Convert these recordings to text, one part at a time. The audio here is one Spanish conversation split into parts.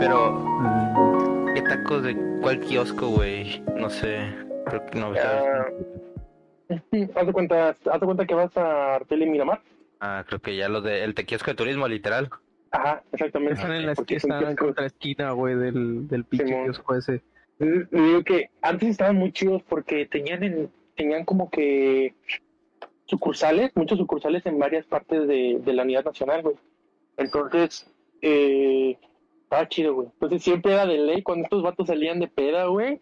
pero. mm, ¿Qué tacos de cuál kiosco, güey? No sé. Creo que no. Ah. Haz de cuenta, haz de cuenta que vas a Artel y Miramar. Ah, creo que ya los de. El de kiosco de turismo, literal. Ajá, exactamente. Están en la esquina, están en contra esquina, güey, del, del pinche Simón. kiosco ese. Digo que antes estaban muy chidos porque tenían en, tenían como que sucursales, muchos sucursales en varias partes de, de la unidad nacional, güey. Entonces, eh, estaba chido, güey. Entonces siempre era de ley cuando estos vatos salían de peda, güey.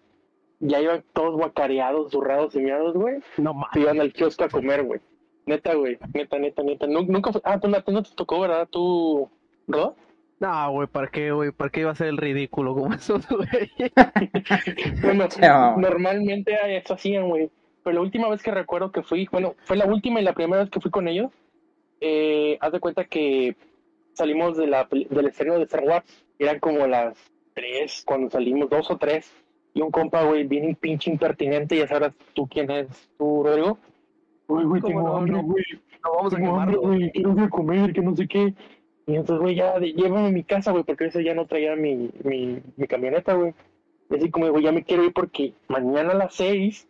Ya iban todos guacareados, zurrados y miados, güey. No Se mames. iban al kiosco a comer, güey. Neta, güey. Neta, neta, neta. Nu- Nunca fue... Ah, tú no, no te tocó, ¿verdad? Tú, ¿no? No, güey, ¿para qué, güey? ¿Para qué iba a ser el ridículo como eso, güey? Bueno, normalmente eso hacían, güey. Pero la última vez que recuerdo que fui, bueno, fue la última y la primera vez que fui con ellos. Eh, haz de cuenta que salimos de la, del estreno de Star Wars. Eran como las tres cuando salimos, dos o tres. Y un compa, güey, bien pinche impertinente. Ya sabrás tú quién es, tú, Rodrigo. Uy, güey, ¿Cómo tengo no? hambre, güey. No vamos a Tengo hambre, quemarlo. güey. Quiero ir a comer, que no sé qué. Y entonces, güey, ya, de- llévame a mi casa, güey, porque eso ya no traía mi, mi, mi camioneta, güey. Y así como, güey, ya me quiero ir porque mañana a las seis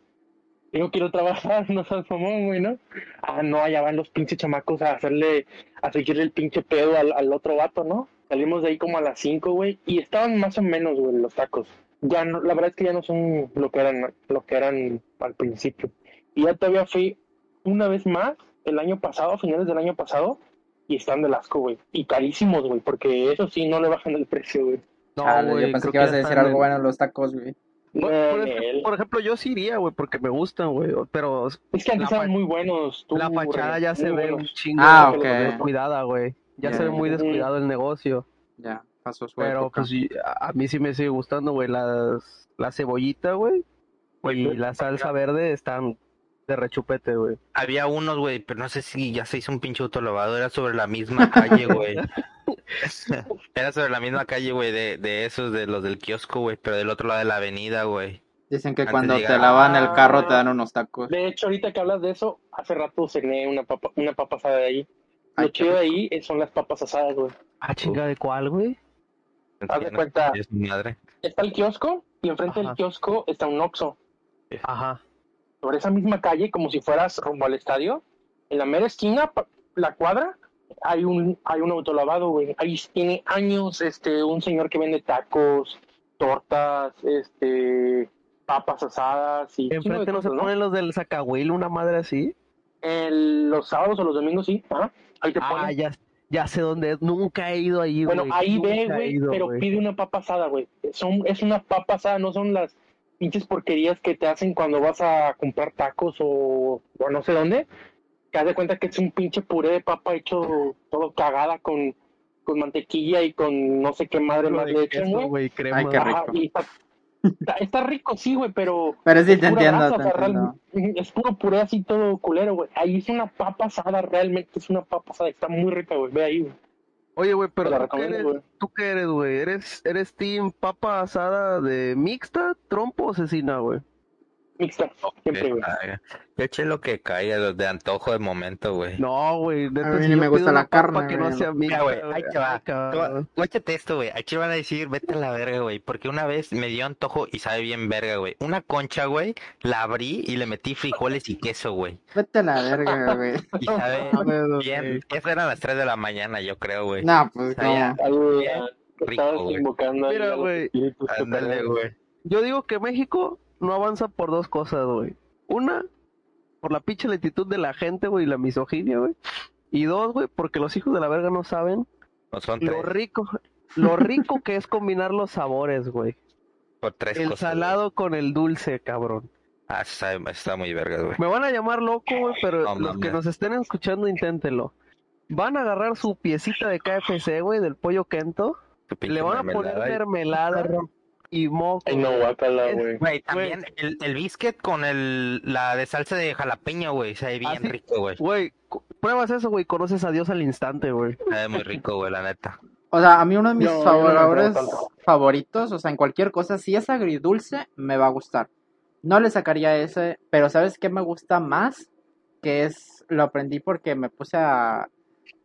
tengo que ir a trabajar, no seas mamón, güey, ¿no? Ah, no, allá van los pinches chamacos a hacerle, a seguirle el pinche pedo al, al otro vato, ¿no? Salimos de ahí como a las cinco, güey, y estaban más o menos, güey, los tacos. Ya no, la verdad es que ya no son lo que eran, lo que eran al principio. Y ya todavía fui una vez más el año pasado, a finales del año pasado, y están del asco, güey. Y carísimos, güey, porque eso sí, no le bajan el precio, güey. No, Chale, güey, yo pensé que ibas a decir algo en- bueno en los tacos, güey. Por, por ejemplo, por ejemplo, yo sí iría, güey, porque me gustan, güey. Pero Es que antes eran muy buenos. tú, la fachada ya se ve un chingo Ah, de- ok. descuidada, güey. Ya Ya, se ve muy descuidado el negocio. Ya, pasó su Pero época. pues a mí sí me sigue gustando, güey. Las, la cebollita, güey. Güey, Y la salsa verde están de rechupete, güey. Había unos, güey, pero no sé si ya se hizo un pinche autolavado. Era sobre la misma calle, güey. Era sobre la misma calle, güey, de, de esos, de los del kiosco, güey, pero del otro lado de la avenida, güey. Dicen que antes cuando te lavan el carro te Ah. dan unos tacos. De hecho, ahorita que hablas de eso, hace rato cené una papa, una papa asada de ahí. Lo chido de ahí son las papas asadas, güey. Ah, chinga, ¿de cuál, güey? Haz de cuenta, Es mi madre. está el kiosco y enfrente Ajá. del kiosco está un Oxxo. Ajá. Sobre esa misma calle, como si fueras rumbo al estadio, en la mera esquina, la cuadra, hay un, hay un autolavado, güey. Ahí tiene años este, un señor que vende tacos, tortas, este, papas asadas y... Enfrente no se ponen los del Zacahuil, una madre así. El- los sábados o los domingos, sí. Ajá. Ahí te Ah, ya, ya sé dónde es. Nunca he ido ahí, güey. Bueno, ahí ve, güey, pero pide una papa asada, güey. Son, es una papa asada, no son las pinches porquerías que te hacen cuando vas a comprar tacos o, o no sé dónde. Que haz de cuenta que es un pinche puré de papa hecho todo cagada con, con mantequilla y con no sé qué madre Lo más le echan, güey. Ay, qué Ajá, rico. y está, está, está rico, sí, güey, pero Pero sí es te entiendo, grasa, te o sea, entiendo. real- es puro puré así todo culero, güey. Ahí es una papa asada, realmente es una papa asada, está muy rica, güey. Ve ahí, güey. Oye, güey, pero ¿tú qué, eres, güey. ¿tú qué eres, güey? ¿Eres, ¿Eres team papa asada de mixta, trompo o cecina, güey? Mixta, siempre, güey. Yo eché lo que caiga, los de antojo de momento, güey. No, güey. neta, mí ni me gusta la carne, que no sea Mira, güey, ahí te va. Guáchate esto, güey. Aquí van a decir, vete a la verga, güey. Porque una vez me dio antojo y sabe bien verga, güey. Una concha, güey, la abrí y le metí frijoles y queso, güey. Vete a la verga, güey. Y sabe bien. Eso eran las 3 de la mañana, yo creo, güey. No, pues ya. no. Rico, estabas invocando Mira, a güey, Ándale, güey. Yo digo que México no avanza por dos cosas, güey. Una, por la pinche lentitud de la gente, güey, y la misoginia, güey. Y dos, güey, porque los hijos de la verga no saben No son lo tres. rico, lo rico que es combinar los sabores, güey. Por tres El cosas. güey. salado con el dulce, cabrón. Ah, sabe- está muy verga, güey. Me van a llamar loco, güey, pero No los que nos estén escuchando, inténtenlo. Van a agarrar su piecita de KFC, güey, del pollo Kento. Le van a poner mermelada y- mermelada y moco. Ay, no, guacala, Es- güey. Güey, también el, el biscuit con el, la de salsa de jalapeño, güey. Sabe bien Ah, sí. rico, güey. Güey, pruebas eso, güey, conoces a Dios al instante, güey. Sabe muy rico, güey, la neta. O sea, a mí uno de mis No, no tanto. favoritos, o sea, en cualquier cosa, si es agridulce, me va a gustar. No le sacaría ese, pero ¿sabes qué me gusta más? Que es, lo aprendí porque me puse a,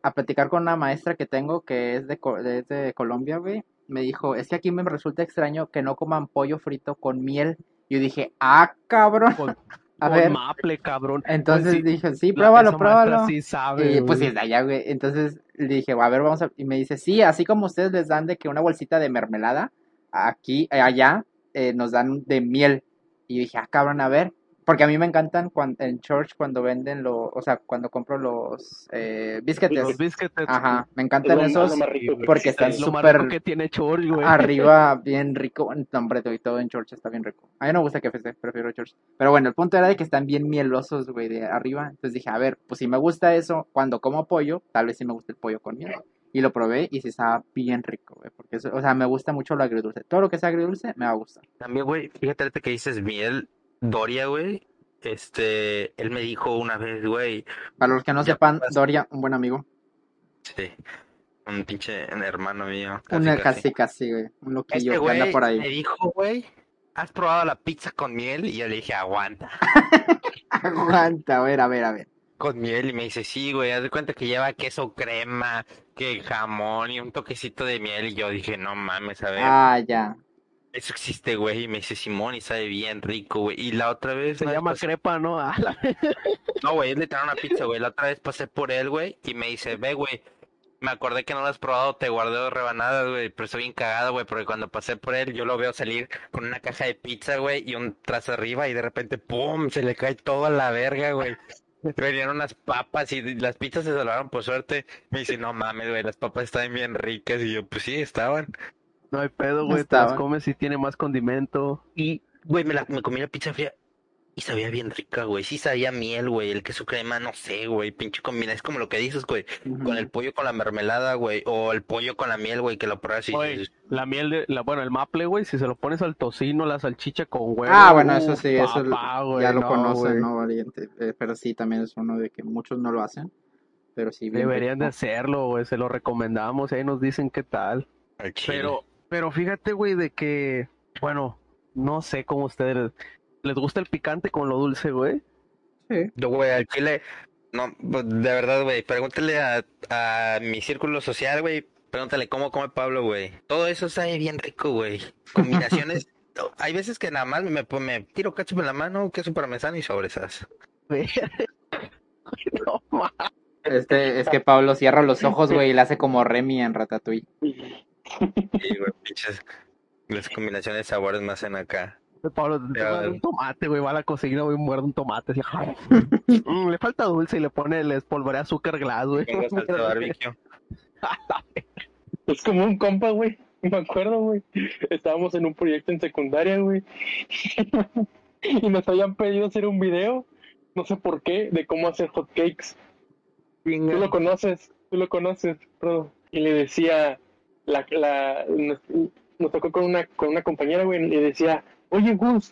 a platicar con una maestra que tengo que es de, es de Colombia, güey. Me dijo, es que aquí me resulta extraño que no coman pollo frito con miel. Yo dije, ah, cabrón. Con- A Con ver, maple, cabrón. entonces Pues dije, sí, pruébalo, pruébalo. Sí sabe, Y pues sí, allá, güey. Entonces le dije, a ver, vamos a... Y me dice, sí, así como ustedes les dan de que una bolsita de mermelada, aquí, allá, eh, nos dan de miel. Y dije, ah, cabrón, a ver. Porque a mí me encantan cuan- en church cuando venden los... O sea, cuando compro los eh, biscuits. Los biscuits. Ajá, me encantan esos más rico, porque están Es súper rico que tiene Church, güey. arriba, bien rico. No, hombre, todo, todo en church está bien rico. A mí no me gusta KFC, prefiero church. Pero bueno, el punto era de que están bien mielosos, güey, de arriba. Entonces dije, a ver, pues si me gusta eso, cuando como pollo, tal vez sí me gusta el pollo con miel. Y lo probé y sí estaba bien rico, güey. Porque, eso, o sea, me gusta mucho lo agridulce. Todo lo que sea agridulce me va a gustar. También, güey, fíjate que dices miel, Doria, güey. Este, él me dijo una vez, güey, Para los que no sepan, pasa. Doria, un buen amigo. sí, un pinche hermano mío. Un casi, casi. casi, casi, güey. Un loquillo Este que anda por me ahí. dijo, güey, ¿has probado la pizza con miel? Y yo le dije, aguanta. Aguanta, a ver, a ver, a ver. Con miel, y me dice, sí, güey, haz de cuenta que lleva queso crema, que jamón y un toquecito de miel. Y yo dije, no mames, a ver, Ah, ya. Eso existe, güey. Y me dice, Simón, y sabe bien rico, güey. Y la otra vez, Se llama pasé- crepa, ¿no? Ah, la- No, güey, es literal una pizza, güey. La otra vez pasé por él, güey, y me dice, ve, güey, me acordé que no lo has probado, te guardé dos rebanadas, güey, pero estoy bien cagado, güey, porque cuando pasé por él, yo lo veo salir con una caja de pizza, güey, y un trazo arriba, y de repente, ¡pum!, se le cae todo a la verga, güey. Venían unas papas y las pizzas se salvaron por suerte. Me dice, no mames, güey, las papas estaban bien ricas, y yo, pues sí, estaban. No hay pedo, güey. Te las comes y tiene más condimento. Y, güey, me, la, me comí la pizza fría y sabía bien rica, güey. Sí sabía miel, güey. El queso crema, no sé, güey. Pinche combina. Es como lo que dices, güey. Con el pollo con la mermelada, güey. O el pollo con la miel, güey. Que lo pruebas y la miel de, la, bueno, el maple, güey, si se lo pones al tocino, la salchicha con huevo. Ah, bueno, eso sí, eso papá, güey, ya lo no, conocen. ¿no, valiente? Eh, pero sí, también es uno de que muchos no lo hacen. Pero sí, Deberían de hacerlo, güey, se lo recomendamos y ahí nos dicen qué tal. Pero, pero fíjate, güey, de que, bueno, no sé cómo ustedes les gusta el picante con lo dulce, güey. Sí. Yo, güey, al chile. No, pues, de verdad, güey. Pregúntale a, a mi círculo social, güey. Pregúntale cómo come Pablo, güey. Todo eso sabe bien rico, güey. Combinaciones. Hay veces que nada más me, me tiro ketchup en la mano, queso parmesano y sobresas. No Este, es que Pablo cierra los ojos, güey, y le hace como Remy en Ratatouille. Sí, güey, pinches. Las combinaciones de sabores me hacen acá. Pablo, te a dar vale. un tomate, güey, va a la cocina, güey, muerde un tomate, así, Mm, le falta dulce y le pone, le espolvorea azúcar glass, güey. Es como un compa, güey. Me acuerdo, güey. Estábamos en un proyecto en secundaria, güey. y nos habían pedido hacer un video, no sé por qué, de cómo hacer hot cakes. Tú lo conoces, tú lo conoces, Rodo. Y le decía, la, la, nos, nos tocó con una, con una compañera, güey, y decía, oye, Gus,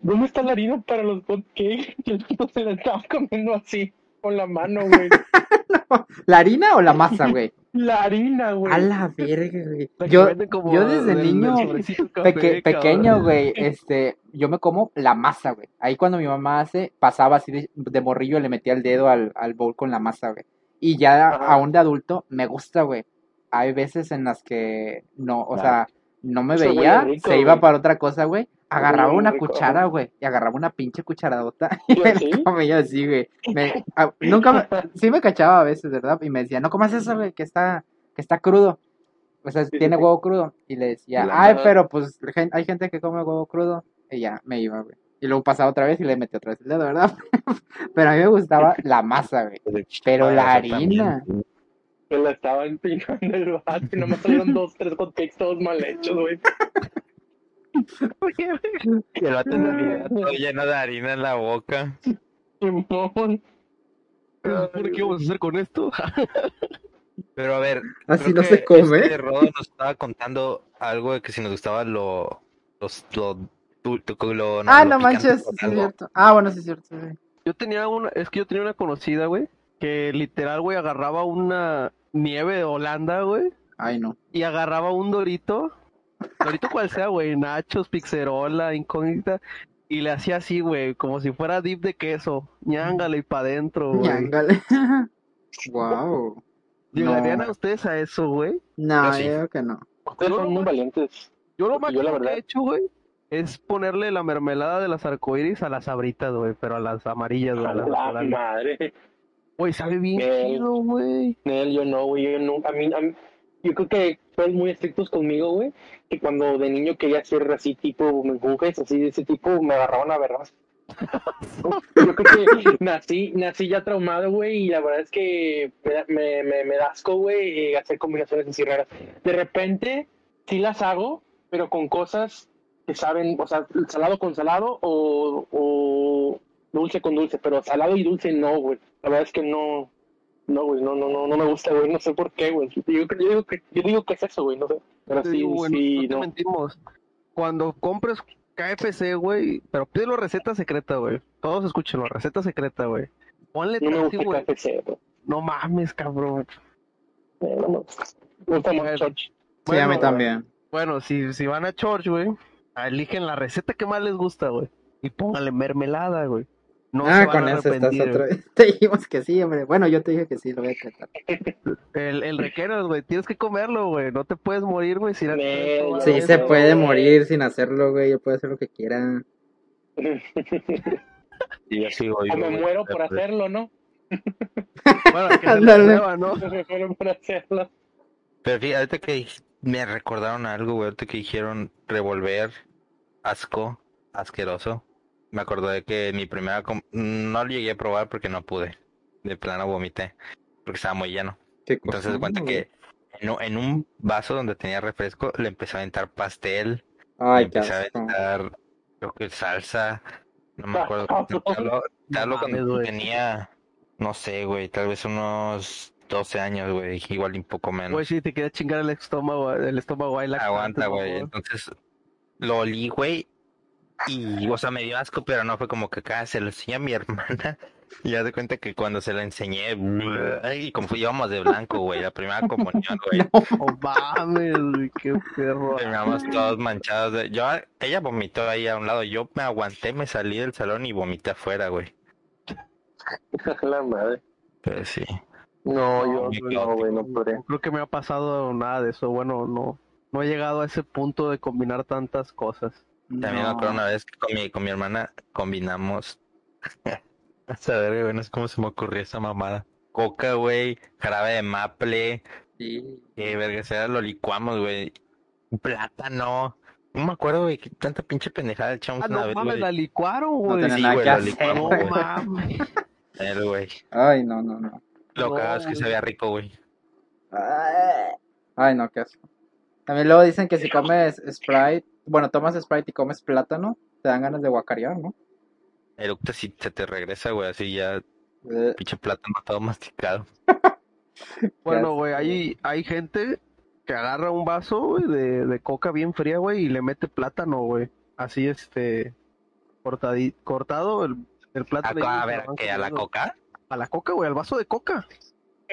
¿dónde está la harina para los hot cakes? Y el puto se la estaba comiendo así, con la mano, güey. ¿La harina o la masa, güey? La harina, güey. A la verga, güey. Yo, desde del- niño, peque- pequeño, güey, este, yo me como la masa, güey. Ahí cuando mi mamá hace, pasaba así de, de morrillo, le metía el dedo al, al bowl con la masa, güey. Y ya Ajá. aún de adulto, me gusta, güey. Hay veces en las que no, o sea, no me Eso veía, rico, se iba güey. para otra cosa, güey. Agarraba una rico, cuchara, güey, y agarraba una pinche cucharadota y ¿Sí, me la comía así, güey. Me- ah, nunca me, sí me cachaba a veces, ¿verdad? Y me decía, no comas eso, güey, que está, que está crudo. O sea, Sí, tiene sí. huevo crudo. Y le decía, La ay, nada. pero pues hay gente que come huevo crudo. Y ya, me iba, güey. Y luego pasaba otra vez y le metí otra vez el dedo, ¿verdad? pero a mí me gustaba la masa, güey. Pero la también. Me la estaba empinando el vato y nomás salieron dos, tres hotcakes todos mal hechos, güey. Y el vato en realidad todo lleno de harina en la boca. Simón. ¿Por qué vamos a hacer con esto? Pero a ver, Así creo no se come. Este Rodo nos estaba contando algo de que si nos gustaba lo. Los, lo, tu- tu- lo- ah, no manches, sí es cierto. Ah, bueno, sí es cierto. sí. Yo tenía una, es que yo tenía una conocida, güey, que literal, güey, agarraba una nieve de Holanda, güey, Ay, no. y agarraba un dorito, dorito cual sea, güey, nachos, pizzerola, incógnita, y le hacía así, güey, como si fuera dip de queso, ñángale y pa' adentro, güey. Ñángale. wow. ¿Llegarían No. a ustedes a eso, güey? No, Yo sí. yo creo que no. Ustedes son muy valientes. Yo lo Porque yo, la máximo que he hecho, güey, es ponerle la mermelada de las arcoíris a las sabritas, güey, pero a las amarillas, güey. A a las la naturales. madre. Güey, sabe bien Bien. chido, güey. Nel, yo no, güey. Yo no. A mí, a mí- yo creo que fueron muy estrictos conmigo, güey. Que cuando de niño quería ser así, tipo menjujes, así de ese tipo, me agarraban a verlas. Yo creo que nací, nací ya traumado, güey, y la verdad es que me, me, me, me da asco, güey, eh, hacer combinaciones así raras. De repente, sí las hago, pero con cosas que saben, o sea, salado con salado o, o dulce con dulce, pero salado y dulce no, güey. La verdad es que no, no, güey, no, no, no, no me gusta, güey, no sé por qué, güey. Yo, yo digo que, yo digo que es eso, güey, no sé. Pero sí, sí, no te no. mentimos. Cuando compres KFC, güey, pero pídelo receta secreta, güey. Todos escúchenlo, receta secreta, güey. Ponle No me gusta KFC. No mames, cabrón. Eh, No me gusta. Me gusta Bueno. más Church. Sí, a mí Bueno, también. Bueno, si, si van a Church, güey, eligen la receta que más les gusta, güey. Y póngale mermelada, güey. No se ah, van con a eso estás otra vez. Te dijimos que sí, hombre. Bueno, yo te dije que sí, lo voy a tratar. El, el requeros, güey, tienes que comerlo, güey. No te puedes morir, güey, Sí, eso, se puede morir sin hacerlo, güey. Yo puedo hacer lo que quiera. Y yo sigo O me muero por hacerlo, ¿no? Bueno, que se prueba, ¿no? Me muero por hacerlo. Pero fíjate, ahorita que me recordaron algo, güey, ahorita que dijeron revolver, asco, asqueroso. Me acordé que mi primera, com- no lo llegué a probar porque no pude. De plano vomité, porque estaba muy lleno. ¿Qué Entonces se cuenta que en, un- en un vaso donde tenía refresco le empecé a aventar pastel, le Ay, qué empecé a aventar, creo que salsa, no me acuerdo. mames, cuando tenía, no sé, güey, tal vez unos 12 años, güey, igual y un poco menos. Güey, si te quieres chingar el estómago, el estómago ahí la Aguanta, güey. Entonces lo olí, güey. Y, o sea, me dio asco, pero no fue como que acá se lo enseñé a mi hermana. Y ya de cuenta que cuando se lo enseñé, y como fui- íbamos de blanco, güey, la primera comunión, güey. No mames, güey, qué perro. Terminamos todos manchados. De... Yo, ella vomitó ahí a un lado. Yo me aguanté, me salí del salón y vomité afuera, güey. La madre. Pero sí. No, yo no, güey, no No podré. creo que me ha pasado nada de eso. Bueno, no, no he llegado a ese punto de combinar tantas cosas. También me No. acuerdo una vez que con mi, con mi hermana combinamos. A saber, güey, no sé cómo se me ocurrió esa mamada. Coca, güey, jarabe de maple. Sí. Eh, verga, sea, lo licuamos, güey. Plátano. No me acuerdo, güey, que tanta pinche pendejada echamos Ah, una no vez, mames, güey. la licuaron, No güey. tenía sí, güey, licuamos, No güey. mames. El, güey. Ay, no, no, no. Lo No, cagado es que güey. sabía rico, güey. Ay, no, qué asco. También luego dicen que si comes Sprite, bueno, tomas Sprite y comes plátano, te dan ganas de guacarear, ¿no? Eructa si se te regresa, güey, así ya, Eh, pinche plátano todo masticado. Bueno, güey, hay, hay gente que agarra un vaso, güey, de, de coca bien fría, güey, y le mete plátano, güey. Así, este, cortadi- cortado el, el A, plátano. y a se ver, que a la coca. A la coca, güey, al vaso de coca.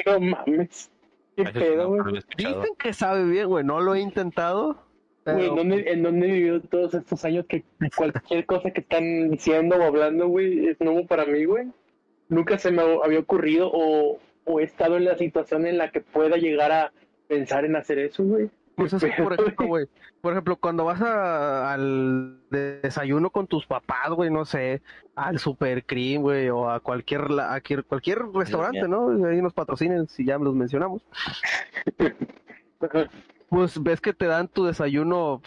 No mames. ¿Qué sí pedo, güey? Dicen que sabe bien, güey, no lo he intentado. Güey, ¿en dónde, ¿en dónde he vivido todos estos años que cualquier cosa que están diciendo o hablando, güey, es nuevo para mí, güey? Nunca se me había ocurrido o, o he estado en la situación en la que pueda llegar a pensar en hacer eso, güey. pues es que, por ejemplo, güey, por ejemplo, cuando vas a- al desayuno con tus papás, güey, no sé, al Super Cream, güey, o a cualquier, la- a cualquier, cualquier restaurante, ¿no? Ahí nos patrocinen si ya los mencionamos. Pues ves que te dan tu desayuno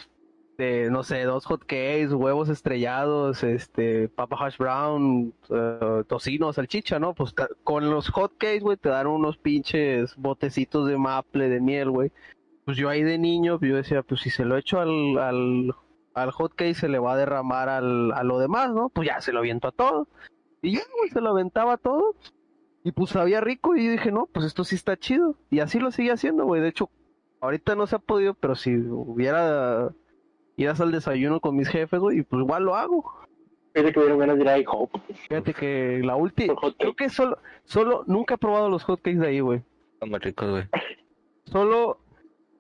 de, no sé, dos hot cakes, huevos estrellados, este, papa hash brown, eh, tocino, salchicha, ¿no? Pues con los hot cakes, güey, te dan unos pinches botecitos de maple, de miel, güey. Pues yo ahí de niño, yo decía, pues si se lo echo al, al, al hot cake se le va a derramar al, a lo demás, ¿no? Pues ya se lo aviento a todo. Y ya, güey, se lo aventaba todo. Y pues sabía rico y dije, no, pues esto sí está chido. Y así lo sigue haciendo, güey. De hecho, ahorita no se ha podido, pero si hubiera idas al desayuno con mis jefes, güey, pues igual lo hago. Fíjate que me dieron ganas de ir a IHOP Fíjate que la última, creo que solo, solo, nunca he probado los hotcakes de ahí, güey. Son muy ricos, güey. Solo,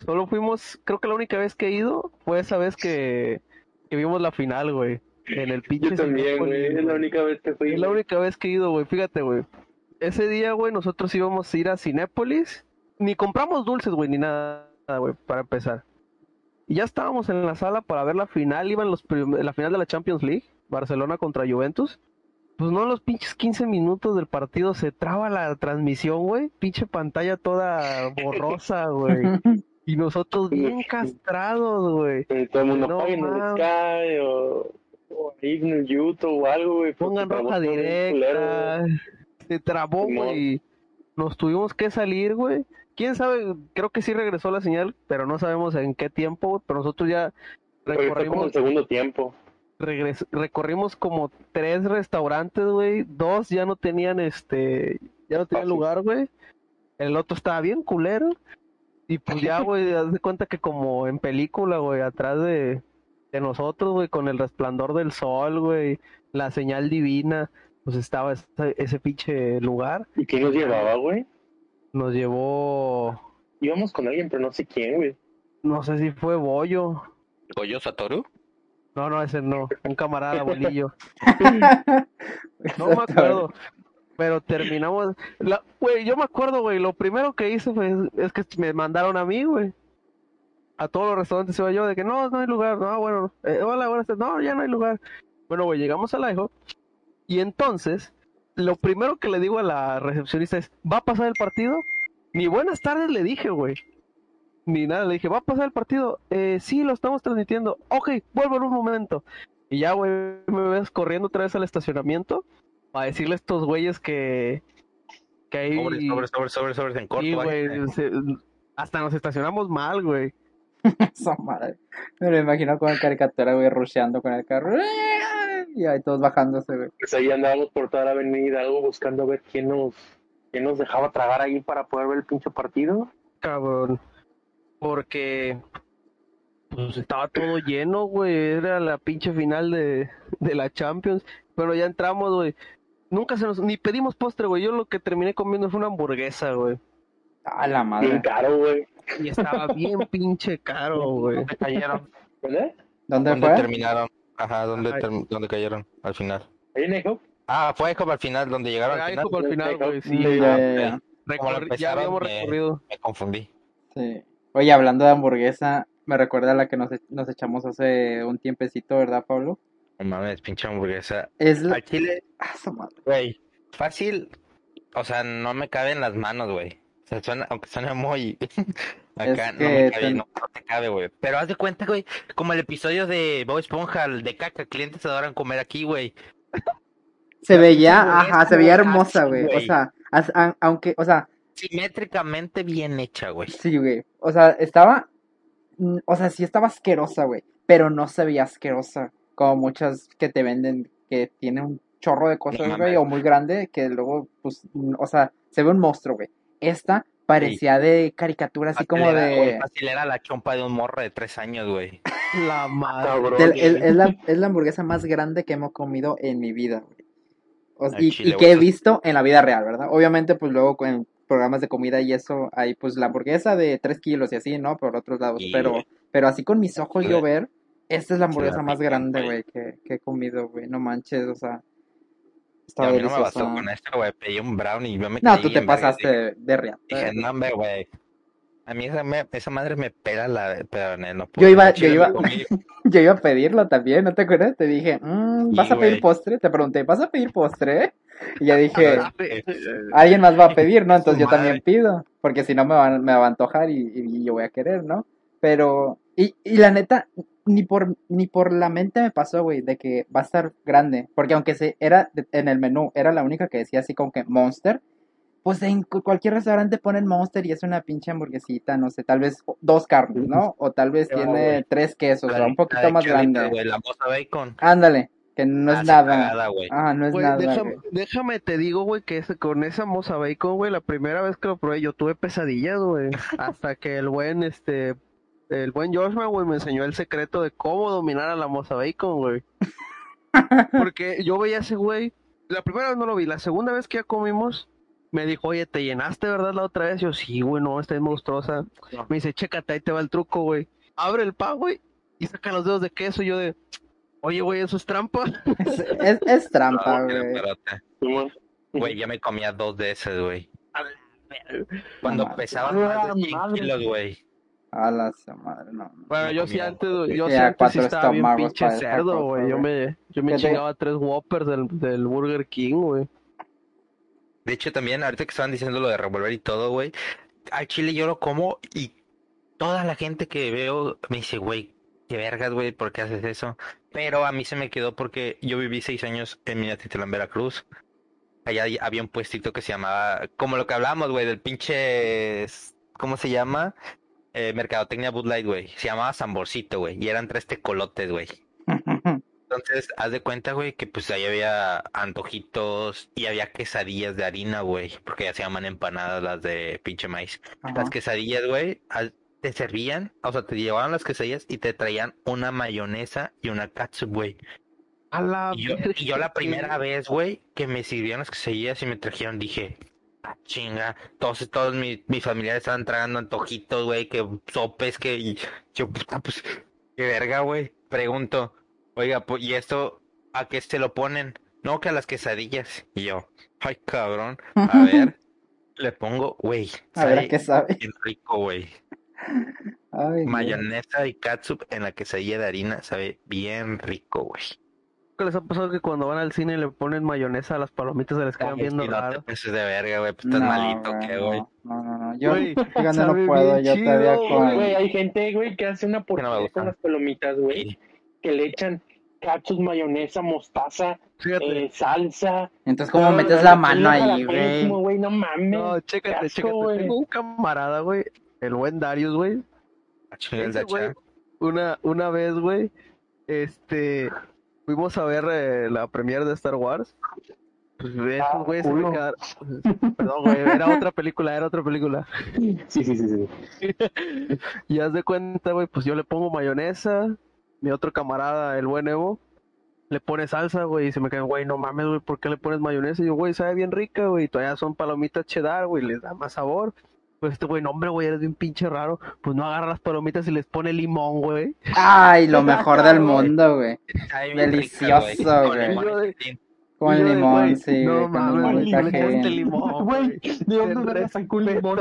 solo fuimos, creo que la única vez que he ido fue esa vez que, que vimos la final, güey. En el pinche Yo también, güey. Es la única vez que fui. Es la única vez que he ido, güey. Fíjate, güey. Ese día, güey, nosotros íbamos a ir a Cinépolis. Ni compramos dulces, güey, ni nada, güey, para empezar. y ya estábamos en la sala para ver la final, iban los la final de la Champions League, Barcelona contra Juventus. Pues no, los pinches 15 minutos del partido se traba la transmisión, güey. Pinche pantalla toda borrosa, güey. Y nosotros bien castrados, güey. Todo el mundo No en el. Sky o, o ahí en el YouTube o algo, güey. porque Pongan roja bien culero, directa. Se trabó, güey. Nos tuvimos que salir, güey. Quién sabe, creo que sí regresó la señal, pero no sabemos en qué tiempo. Pero nosotros ya. Fue como recorrimos, el segundo tiempo. regres- recorrimos como tres restaurantes, güey. Dos ya no tenían este, ya no tenían Fácil. lugar, güey. El otro estaba bien culero. Y pues ya, güey, haz de cuenta que como en película, güey, atrás de, de nosotros, güey, con el resplandor del sol, güey, la señal divina, pues estaba ese, ese pinche lugar. ¿Y quién nos llevaba, güey? Nos llevó, Íbamos con alguien, pero no sé quién, güey. no sé si fue Bollo. ¿Goyo Satoru? No, no, ese no, un camarada bolillo. No me acuerdo. Pero terminamos. La, güey, yo me acuerdo, güey. Lo primero que hice fue, es que me mandaron a mí, güey. A todos los restaurantes iba yo de que no, no hay lugar. No, bueno, eh, hola, buenas tardes. No, ya no hay lugar. Bueno, güey, llegamos al Laijo. Y entonces, lo primero que le digo a la recepcionista es: ¿va a pasar el partido? Ni buenas tardes le dije, güey. Ni nada, le dije: ¿va a pasar el partido? Eh, sí, lo estamos transmitiendo. Ok, vuelvo en un momento. Y ya, güey, me ves corriendo otra vez al estacionamiento para decirle a estos güeyes que, que ahí... Sobres, sobres, sobres, sobres, sobres en corto. Sí, güey, se- hasta nos estacionamos mal, güey. Esa madre. Me lo imagino con el caricatura, güey, rusheando con el carro. Y ahí todos bajándose, güey. Pues ahí andábamos por toda la avenida algo buscando a ver quién nos, quién nos dejaba tragar ahí para poder ver el pinche partido. Cabrón. Porque pues estaba todo lleno, güey. Era la pinche final de, de la Champions. Pero ya entramos, güey. Nunca se nos... Ni pedimos postre, güey. Yo lo que terminé comiendo fue una hamburguesa, güey. A la Bien madre. caro, güey. Y estaba bien pinche caro, güey. ¿Dónde cayeron? ¿Dónde ¿Dónde fue? terminaron? Ajá, ¿dónde, Ay. term- ¿dónde cayeron al final? Ahí en. Ah, fue como al final, donde llegaron al Ahí final. al final, güey. Sí, ya, ya, habíamos me- recorrido. Me confundí. Sí. Oye, hablando de hamburguesa, me recuerda a la que nos, e- nos echamos hace un tiempecito, ¿verdad, Pablo? No mames, pinche hamburguesa. Es la... Al chile, Ah, su madre. güey, fácil. O sea, no me cabe en las manos, güey. O sea, suena, aunque suena muy acá, Es no me que cabe, ten- te cabe, güey. Pero haz de cuenta, güey, como el episodio de Bob Esponja, el de caca, clientes adoran comer aquí, güey. Se La veía, ajá, se veía hermosa, güey. O sea, aunque, o sea, Simétricamente bien hecha, güey. sí, güey. O sea, estaba, mm, o sea, sí estaba asquerosa, güey. Pero no se veía asquerosa. Como muchas que te venden que tienen un chorro de cosas, güey, o muy grande, que luego, pues, mm, o sea, se ve un monstruo, güey. Esta parecía de caricatura, así como era, güey, de... fácil era la chompa de un morro de tres años, güey. La madre. Es, la, es la hamburguesa más grande que hemos comido en mi vida, güey. O- y, chile, y güey, que he visto en la vida real, ¿verdad? Obviamente, pues luego con programas de comida y eso, hay pues la hamburguesa de 3 kilos y así, ¿no? Por otros lados. Sí, pero, güey. pero así con mis ojos yo ver, esta es la hamburguesa más grande, güey. güey, que, que he comido, güey. No manches, o sea. Estaba a mí no me bastó con esto, güey. Pedí un brownie y yo me No, tú te pasaste de, de riata. dije, no, hombre, güey. A mí esa, me- esa madre me pela la... Pero no, no Yo puedo, iba- yo iba- Yo iba a pedirlo también, ¿no te acuerdas? Te dije, mm, ¿vas Sí, a pedir postre? Te pregunté, ¿vas a pedir postre? Y ya dije, alguien más va a pedir, ¿no? Entonces yo también pido, porque si no me va, me va a antojar y, y yo voy a querer, ¿no? Pero, y, y la neta, ni por, ni por la mente me pasó, güey, de que va a estar grande, porque aunque se, era en el menú, era la única que decía así como que Monster, pues en cu- cualquier restaurante ponen Monster y es una pinche hamburguesita, no sé, tal vez dos carnes, ¿no? O tal vez tiene tres quesos, o la un poquito la más grande. güey, la moza bacon. Ándale, que no es Ah, sí, nada. güey. Ah, no es nada, déjame, déjame te digo, güey, que ese, con esa moza bacon, güey, la primera vez que lo probé yo tuve pesadillas, güey. Hasta que el buen, este, el buen Joshua, güey, me enseñó el secreto de cómo dominar a la moza bacon, güey. Porque yo veía a ese güey, la primera vez no lo vi, la segunda vez que ya comimos, me dijo, oye, ¿te llenaste, verdad, la otra vez? Yo, sí, güey, no, esta es monstruosa. No. Me dice, chécate, ahí te va el truco, güey. Abre el pan, güey, y saca los dedos de queso, y yo de, oye, güey, ¿eso es trampa? Es, es, es trampa, güey. Güey, yo me comía dos de esas, güey. Cuando Ah, más de 100 madre. kilos, güey. A la madre, no. no. Bueno, yo sí antes, yo Sí, antes estaba bien pinche cerdo, güey. Yo me, yo me chingaba tres Whoppers del, del Burger King, güey. De hecho, también, ahorita que estaban diciendo lo de revolver y todo, güey, al chile yo lo como y toda la gente que veo me dice, güey, qué vergas, güey, ¿por qué haces eso? Pero a mí se me quedó porque yo viví seis años en Minatitlán, Veracruz. Allá había un puestito que se llamaba, como lo que hablábamos, güey, del pinche, ¿cómo se llama? Eh, Mercadotecnia Bud Light, güey. Se llamaba Samborcito, güey, y eran tres tecolotes, güey. Entonces, haz de cuenta, güey, que pues ahí había antojitos y había quesadillas de harina, güey, porque ya se llaman empanadas las de pinche maíz. Ajá. Las quesadillas, güey, te servían, o sea, te llevaban las quesadillas y te traían una mayonesa y una catsup, güey. A la Y yo, y yo la primera vez, güey, que me sirvieron las quesadillas y me trajeron, dije, "Ah, chinga, todos, todos mis, mis familiares estaban tragando antojitos, güey, que sopes, que y yo, puta, pues, qué verga, güey. Pregunto, oiga, pues, ¿y esto a qué se lo ponen? No, que a las quesadillas. Y yo, ay, cabrón, a ver, le pongo, güey, A ver, ¿a sabe qué sabe? bien rico, güey. Dios. Mayonesa y catsup en la quesadilla de harina, sabe bien rico, güey. ¿Qué les ha pasado que cuando van al cine y le ponen mayonesa a las palomitas se les quedan Ay, viendo no te raro? pases de verga, güey, pues estás No, malito, güey, ¿qué, güey? No, no, no, no. Yo, Güey, no puedo, bien yo todavía chido, con... Güey, hay gente, güey, que hace una porquería gusta. con las palomitas, güey, Sí. que le echan cachos, mayonesa, mostaza, eh, salsa. Entonces, ¿cómo No, metes no, la mano ahí, güey? güey, no mames. No, chécate, asco, chécate. güey. Tengo un camarada, güey, el buen Darius, güey. Ah, Ese güey, una, una vez, güey, este, fuimos a ver eh, la premiere de Star Wars. Pues esos Ah, se me quedaron. Perdón, güey, era otra película, era otra película. Sí, sí, sí, sí. Y haz de cuenta, güey, pues yo le pongo mayonesa, mi otro camarada, el buen Evo, le pone salsa, güey, y se me quedan, güey, no mames, güey, ¿por qué le pones mayonesa? Y yo, güey, sabe bien rica, güey, y todavía son palomitas cheddar, güey, les da más sabor. Pues este güey, no, hombre, güey, eres bien pinche raro. Pues no agarra las palomitas y les pone limón, güey. Ay, lo mejor del mundo, güey. Delicioso, güey. Con de, limón, sí, no mames, limón güey. ¿de dónde sacó un limón?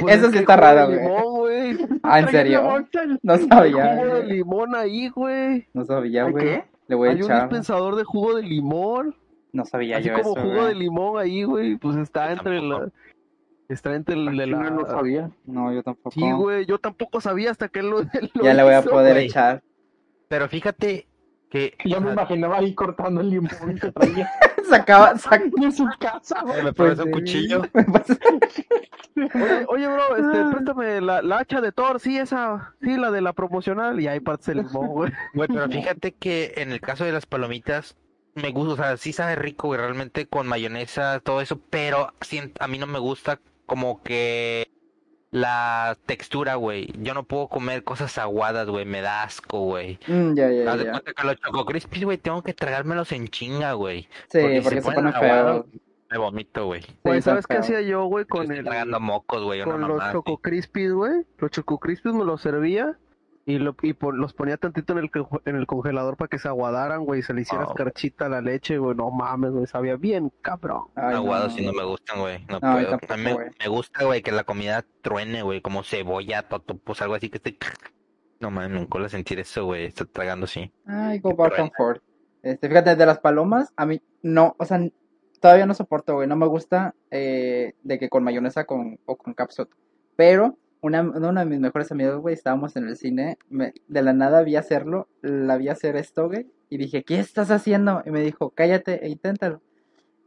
Pues Eso es sí está raro, güey. limón, güey. Ah, ¿en serio? el- No sabía, jugo de güey. limón ahí, güey. No sabía, ¿Ay, güey. qué? Le voy a Hay un echar. dispensador de jugo de limón. No sabía Así yo como eso, jugo de limón ahí, güey. Pues está Yo entre la. Está entre el de Yo no la. sabía. No, yo tampoco. Sí, güey. Yo tampoco sabía hasta que él lo. él lo Ya le voy a poder güey. echar. Pero fíjate que Yo me o sea, imaginaba ahí cortando el limón que traía Sacaba, sac... en su casa, güey. me pues, pones un sí. cuchillo. Oye, oye, bro, este, Ah. préstame la, la hacha de Thor, sí, esa, sí, la de la promocional, y ahí partes el limón, güey. Güey, pero fíjate que en el caso de las palomitas, me gusta, o sea, sí sabe rico, güey, realmente con mayonesa, todo eso, pero a mí no me gusta como que la textura, güey. Yo no puedo comer cosas aguadas, güey, me da asco, güey. Mm, ya, ya, Haz de ya. cuenta que los Choco Crispies, güey, tengo que tragármelos en chinga, güey. Sí, porque porque, se se ponen pone aguados. feo. Me vomito, güey. ¿sabes qué hacía yo, güey, Con estoy el, tragando mocos, güey, con los. Choco Crispies, güey? Los Choco Crispies me los servía y, lo, y los ponía tantito en el, en el congelador para que se aguadaran, güey, y se le hiciera Oh. escarchita a la leche, güey, no mames, güey, sabía bien, cabrón. Ay, Aguados no, sí no me gustan, güey. No, No, a mí puedo. tampoco, a mí me, gusta, güey, que la comida truene, güey, como cebolla, totopos, algo así que esté... No mames, nunca lo sentir eso, güey. Estoy tragando así. Ay, go back and forth. Este, fíjate, de las palomas, a mí no, o sea, todavía no soporto, güey. No me gusta eh, de que con mayonesa con, o con capsule. Pero una, una de mis mejores amigos, güey, estábamos en el cine. me- de la nada vi hacerlo, la vi hacer esto, güey. Y dije, ¿qué estás haciendo? Y me dijo, cállate e inténtalo.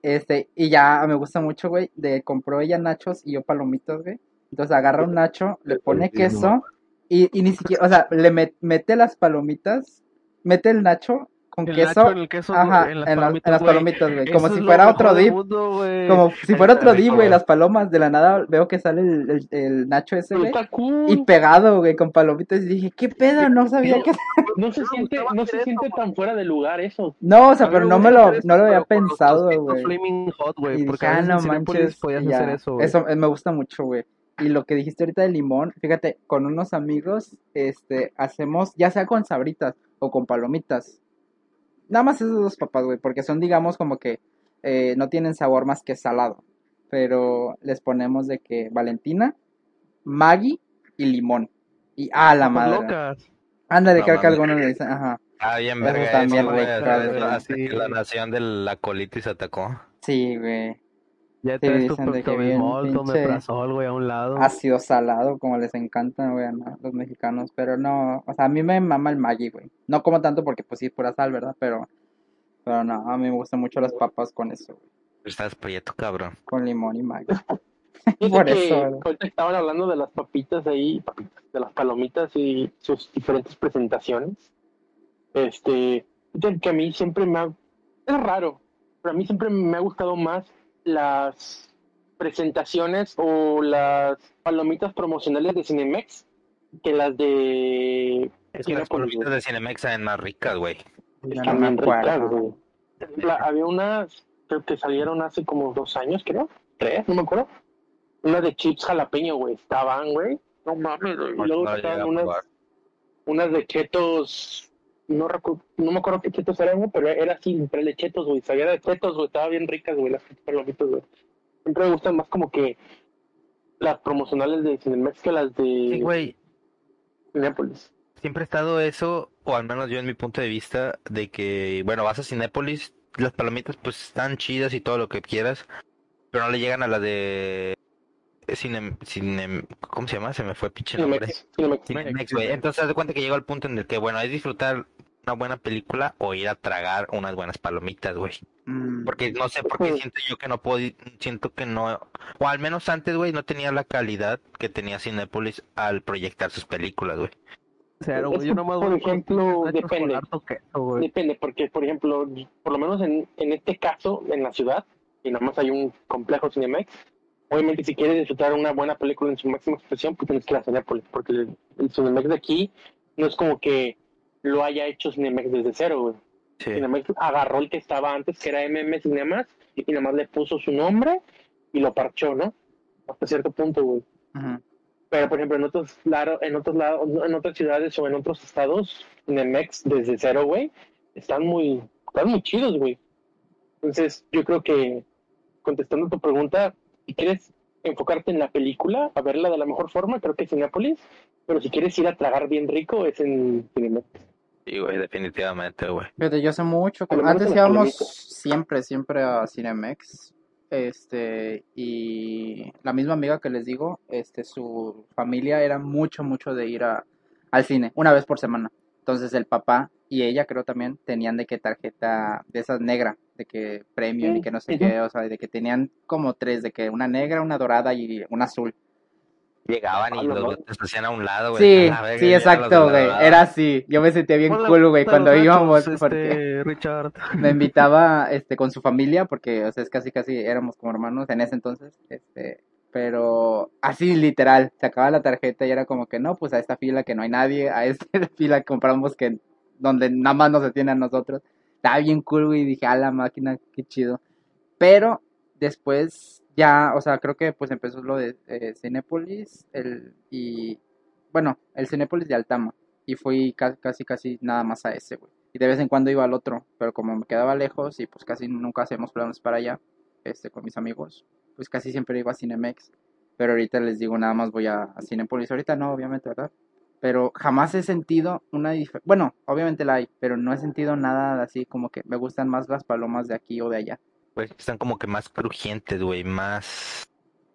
Este, y ya me gusta mucho, güey. De compró ella nachos y yo palomitos, güey. Entonces agarra un nacho, le pone queso y, y ni siquiera, o sea, le met- mete las palomitas, mete el nacho con El queso, nacho en el queso, ajá, en en, las en palomitas, las güey. palomitas, güey, como si fuera otro dip, como si fuera otro dip, güey, las palomas, de la nada veo que sale el, el- el nacho ese, güey, cool. y pegado, güey, con palomitas, y dije, ¿qué pedo? No sabía que... No se siente, no se siente tan fuera de lugar eso. No, o sea, pero no me lo, no lo había pensado, güey. Flaming Hot, güey, porque ah, no manches, podías hacer eso, güey. Eso eh, me gusta mucho, güey. Y lo que dijiste ahorita del limón, fíjate, con unos amigos, este, hacemos, ya sea con sabritas o con palomitas. Nada más esos dos papas, güey, porque son, digamos, como que eh, no tienen sabor más que salado. Pero les ponemos de que Valentina, Maggie y limón. Y a la Papas madre. locas. Ándale, No creo que algunos le dicen, ajá. Ah, bien, verga. bien güey, hasta que la nación de la colitis atacó. Sí, güey. Ya Sí, traes tu dicen de que bien Pepto-Bismol, tu pinche omeprazol, güey, a un lado. Ácido salado, como les encanta, güey, a los mexicanos. Pero no, o sea, a mí me mama el Maggi, güey. No como tanto porque, pues sí, es pura sal, ¿verdad? Pero, pero no, a mí me gustan mucho las papas con eso, güey. Estás prieto, cabrón. Con limón y Maggi. Por que eso, ahorita estaban hablando de las papitas ahí, papitas, de las palomitas y sus diferentes presentaciones. Este, que a mí siempre me ha, es raro, pero a mí siempre me ha gustado más las presentaciones o las palomitas promocionales de Cinemex que las de Es que las palomitas de Cinemex saben más ricas, güey. No me acuerdo. güey. La- había unas, creo que salieron hace como dos años, creo. Tres, no me acuerdo. Una de chips jalapeño, güey. Estaban, güey. No mames, güey. Y luego estaban unas, unas de chetos. No, no me acuerdo qué chetos eran, pero era así, literal de chetos, güey. Sabía de chetos, güey. Estaba bien ricas, güey, las palomitas, güey. Siempre me gustan más como que las promocionales de Cinemex que las de Sí, güey. Cinépolis. Siempre ha estado eso, o al menos yo en mi punto de vista, de que, bueno, vas a Cinépolis, las palomitas pues están chidas y todo lo que quieras, pero no le llegan a la de Cine, Cine- ¿cómo se llama? Se me fue pinche nombre. Cinemex. Güey. Entonces, haz de cuenta que llegó al punto en el que, bueno, es disfrutar una buena película o ir a tragar unas buenas palomitas, güey. Mm, Porque no sé por qué siento yo que no puedo, siento que no, o al menos antes, güey, no tenía la calidad que tenía Cinépolis al proyectar sus películas, güey. Cero, Es güey, yo nomás por ejemplo, depende. queso. Depende, porque, por ejemplo, por lo menos en, en este caso, en la ciudad, y nada más hay un complejo Cinemex, obviamente si quieres disfrutar una buena película en su máxima expresión, pues tienes que ir a Cinépolis, porque el, el Cinemex de aquí no es como que lo haya hecho Cinemex desde cero, güey. Sí. Cinemex agarró el que estaba antes, que era MM Cinemas, y nada más le puso su nombre y lo parchó, ¿no? Hasta cierto punto, güey. ujú. Pero, por ejemplo, en otros, lados, en otros lados, en otras ciudades o en otros estados, Cinemex desde cero, güey, están muy, están muy chidos, güey. Entonces, yo creo que, contestando tu pregunta, si quieres enfocarte en la película, a verla de la mejor forma, creo que es Cinépolis, pero si quieres ir a tragar bien rico, es en Cinemex. Sí, güey, definitivamente, güey. Fíjate, yo sé mucho. que- Antes íbamos siempre, siempre a Cinemex. Este, y la misma amiga que les digo, este, su familia era mucho, mucho de ir a, al cine, una vez por semana. Entonces el papá y ella creo también tenían de que tarjeta de esas negra, de que premium y que no sé qué, o sea, de que tenían como tres, de que una negra, una dorada y una azul. Llegaban y los te hacían a un lado, güey. Sí, la sí, los exacto, güey. Era así. Yo me sentía bien Hola, cool, güey, cuando íbamos, este, porque Richard. me invitaba este con su familia porque o sea, es casi casi éramos como hermanos en ese entonces este pero así literal sacaba la tarjeta y era como que no pues a esta fila que no hay nadie a esta fila compramos que donde nada más nos detiene a nosotros. Estaba bien cool güey y dije a la máquina qué chido pero después ya o sea creo que pues empezó lo de eh, Cinépolis el y bueno el Cinépolis de Altama. Y fui ca- casi casi nada más a ese güey. Y de vez en cuando iba al otro, pero como me quedaba lejos y pues casi nunca hacemos planes para allá, este, con mis amigos, pues casi siempre iba a Cinemex, pero ahorita les digo nada más voy a, a Cinepolis, ahorita no, obviamente, ¿verdad? Pero jamás he sentido una diferencia, bueno, obviamente la hay, pero no he sentido nada así como que me gustan más las palomas de aquí o de allá. Güey, están como que más crujientes, güey, más...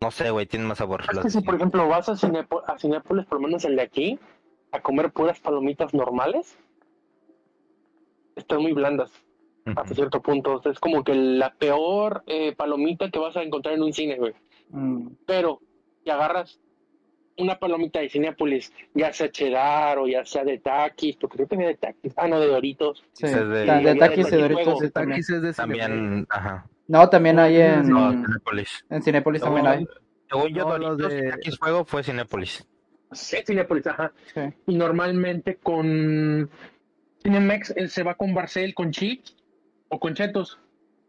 No sé, güey, tienen más sabor. Es que si, por ejemplo, vas a, Cinepo- a Cinépolis, por lo menos el de aquí, a comer puras palomitas normales, están muy blandas Ujú. hasta cierto punto. O sea, es como que la peor eh, palomita que vas a encontrar en un cine, güey. Mm, Pero si agarras una palomita de Cinépolis, ya sea cheddar o ya sea de Takis, porque creo que venía de Takis, ah, no, de Doritos. sí, es de- ta- de de Takis y Takis Doritos también. Taquis es de. También, ajá. No, también hay en, No, Cinépolis. en Cinépolis No, también hay. Según yo, No, Doritos y de- Takis Fuego fue Cinépolis. Sí, Cinépolis, ajá. Sí. Y normalmente con Cinemex él se va con Barcel, con chips o con chetos.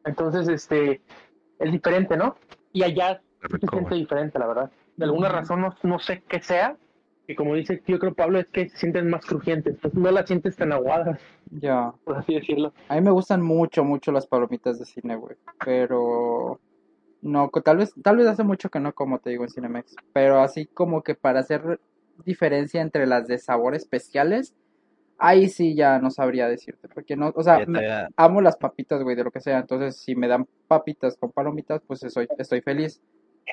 Entonces, este, es diferente, ¿no? Y allá rico, siente güey. diferente, la verdad. De alguna razón, no, no sé qué sea, que como dice yo creo Pablo, es que se sienten más crujientes. Pues no las sientes tan aguadas, Ya. por así decirlo. A mí me gustan mucho, mucho las palomitas de cine, güey. Pero no, tal vez, tal vez hace mucho que no como te digo en Cinemex. Pero así como que para hacer diferencia entre las de sabor especiales, ahí sí ya no sabría decirte. Porque no, o sea, me- amo las papitas, güey, de lo que sea. Entonces, si me dan papitas con palomitas, pues estoy, estoy feliz.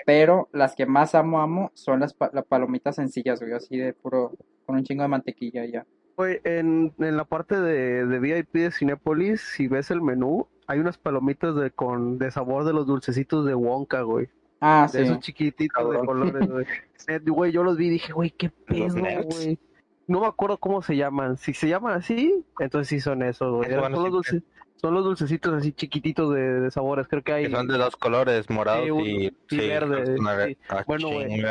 Pero las que más amo, amo, son las, pa- las palomitas sencillas, güey, así de puro, con un chingo de mantequilla y ya. Güey, en, en la parte de, de VIP de Cinépolis, si ves el menú, hay unas palomitas de, con, de sabor de los dulcecitos de Wonka, güey. Ah, De sí. esos chiquititos de Cabrón. colores, güey. Güey, yo los vi y dije, güey, qué pedo, güey. No me acuerdo cómo se llaman. Si se llaman así, entonces sí son esos, güey. Esos Son los, así, dulce- son los dulcecitos así chiquititos de, de sabores. Creo que hay. Que son de dos colores, un- y, y sí, verde, una- sí. ah, Bueno, güey.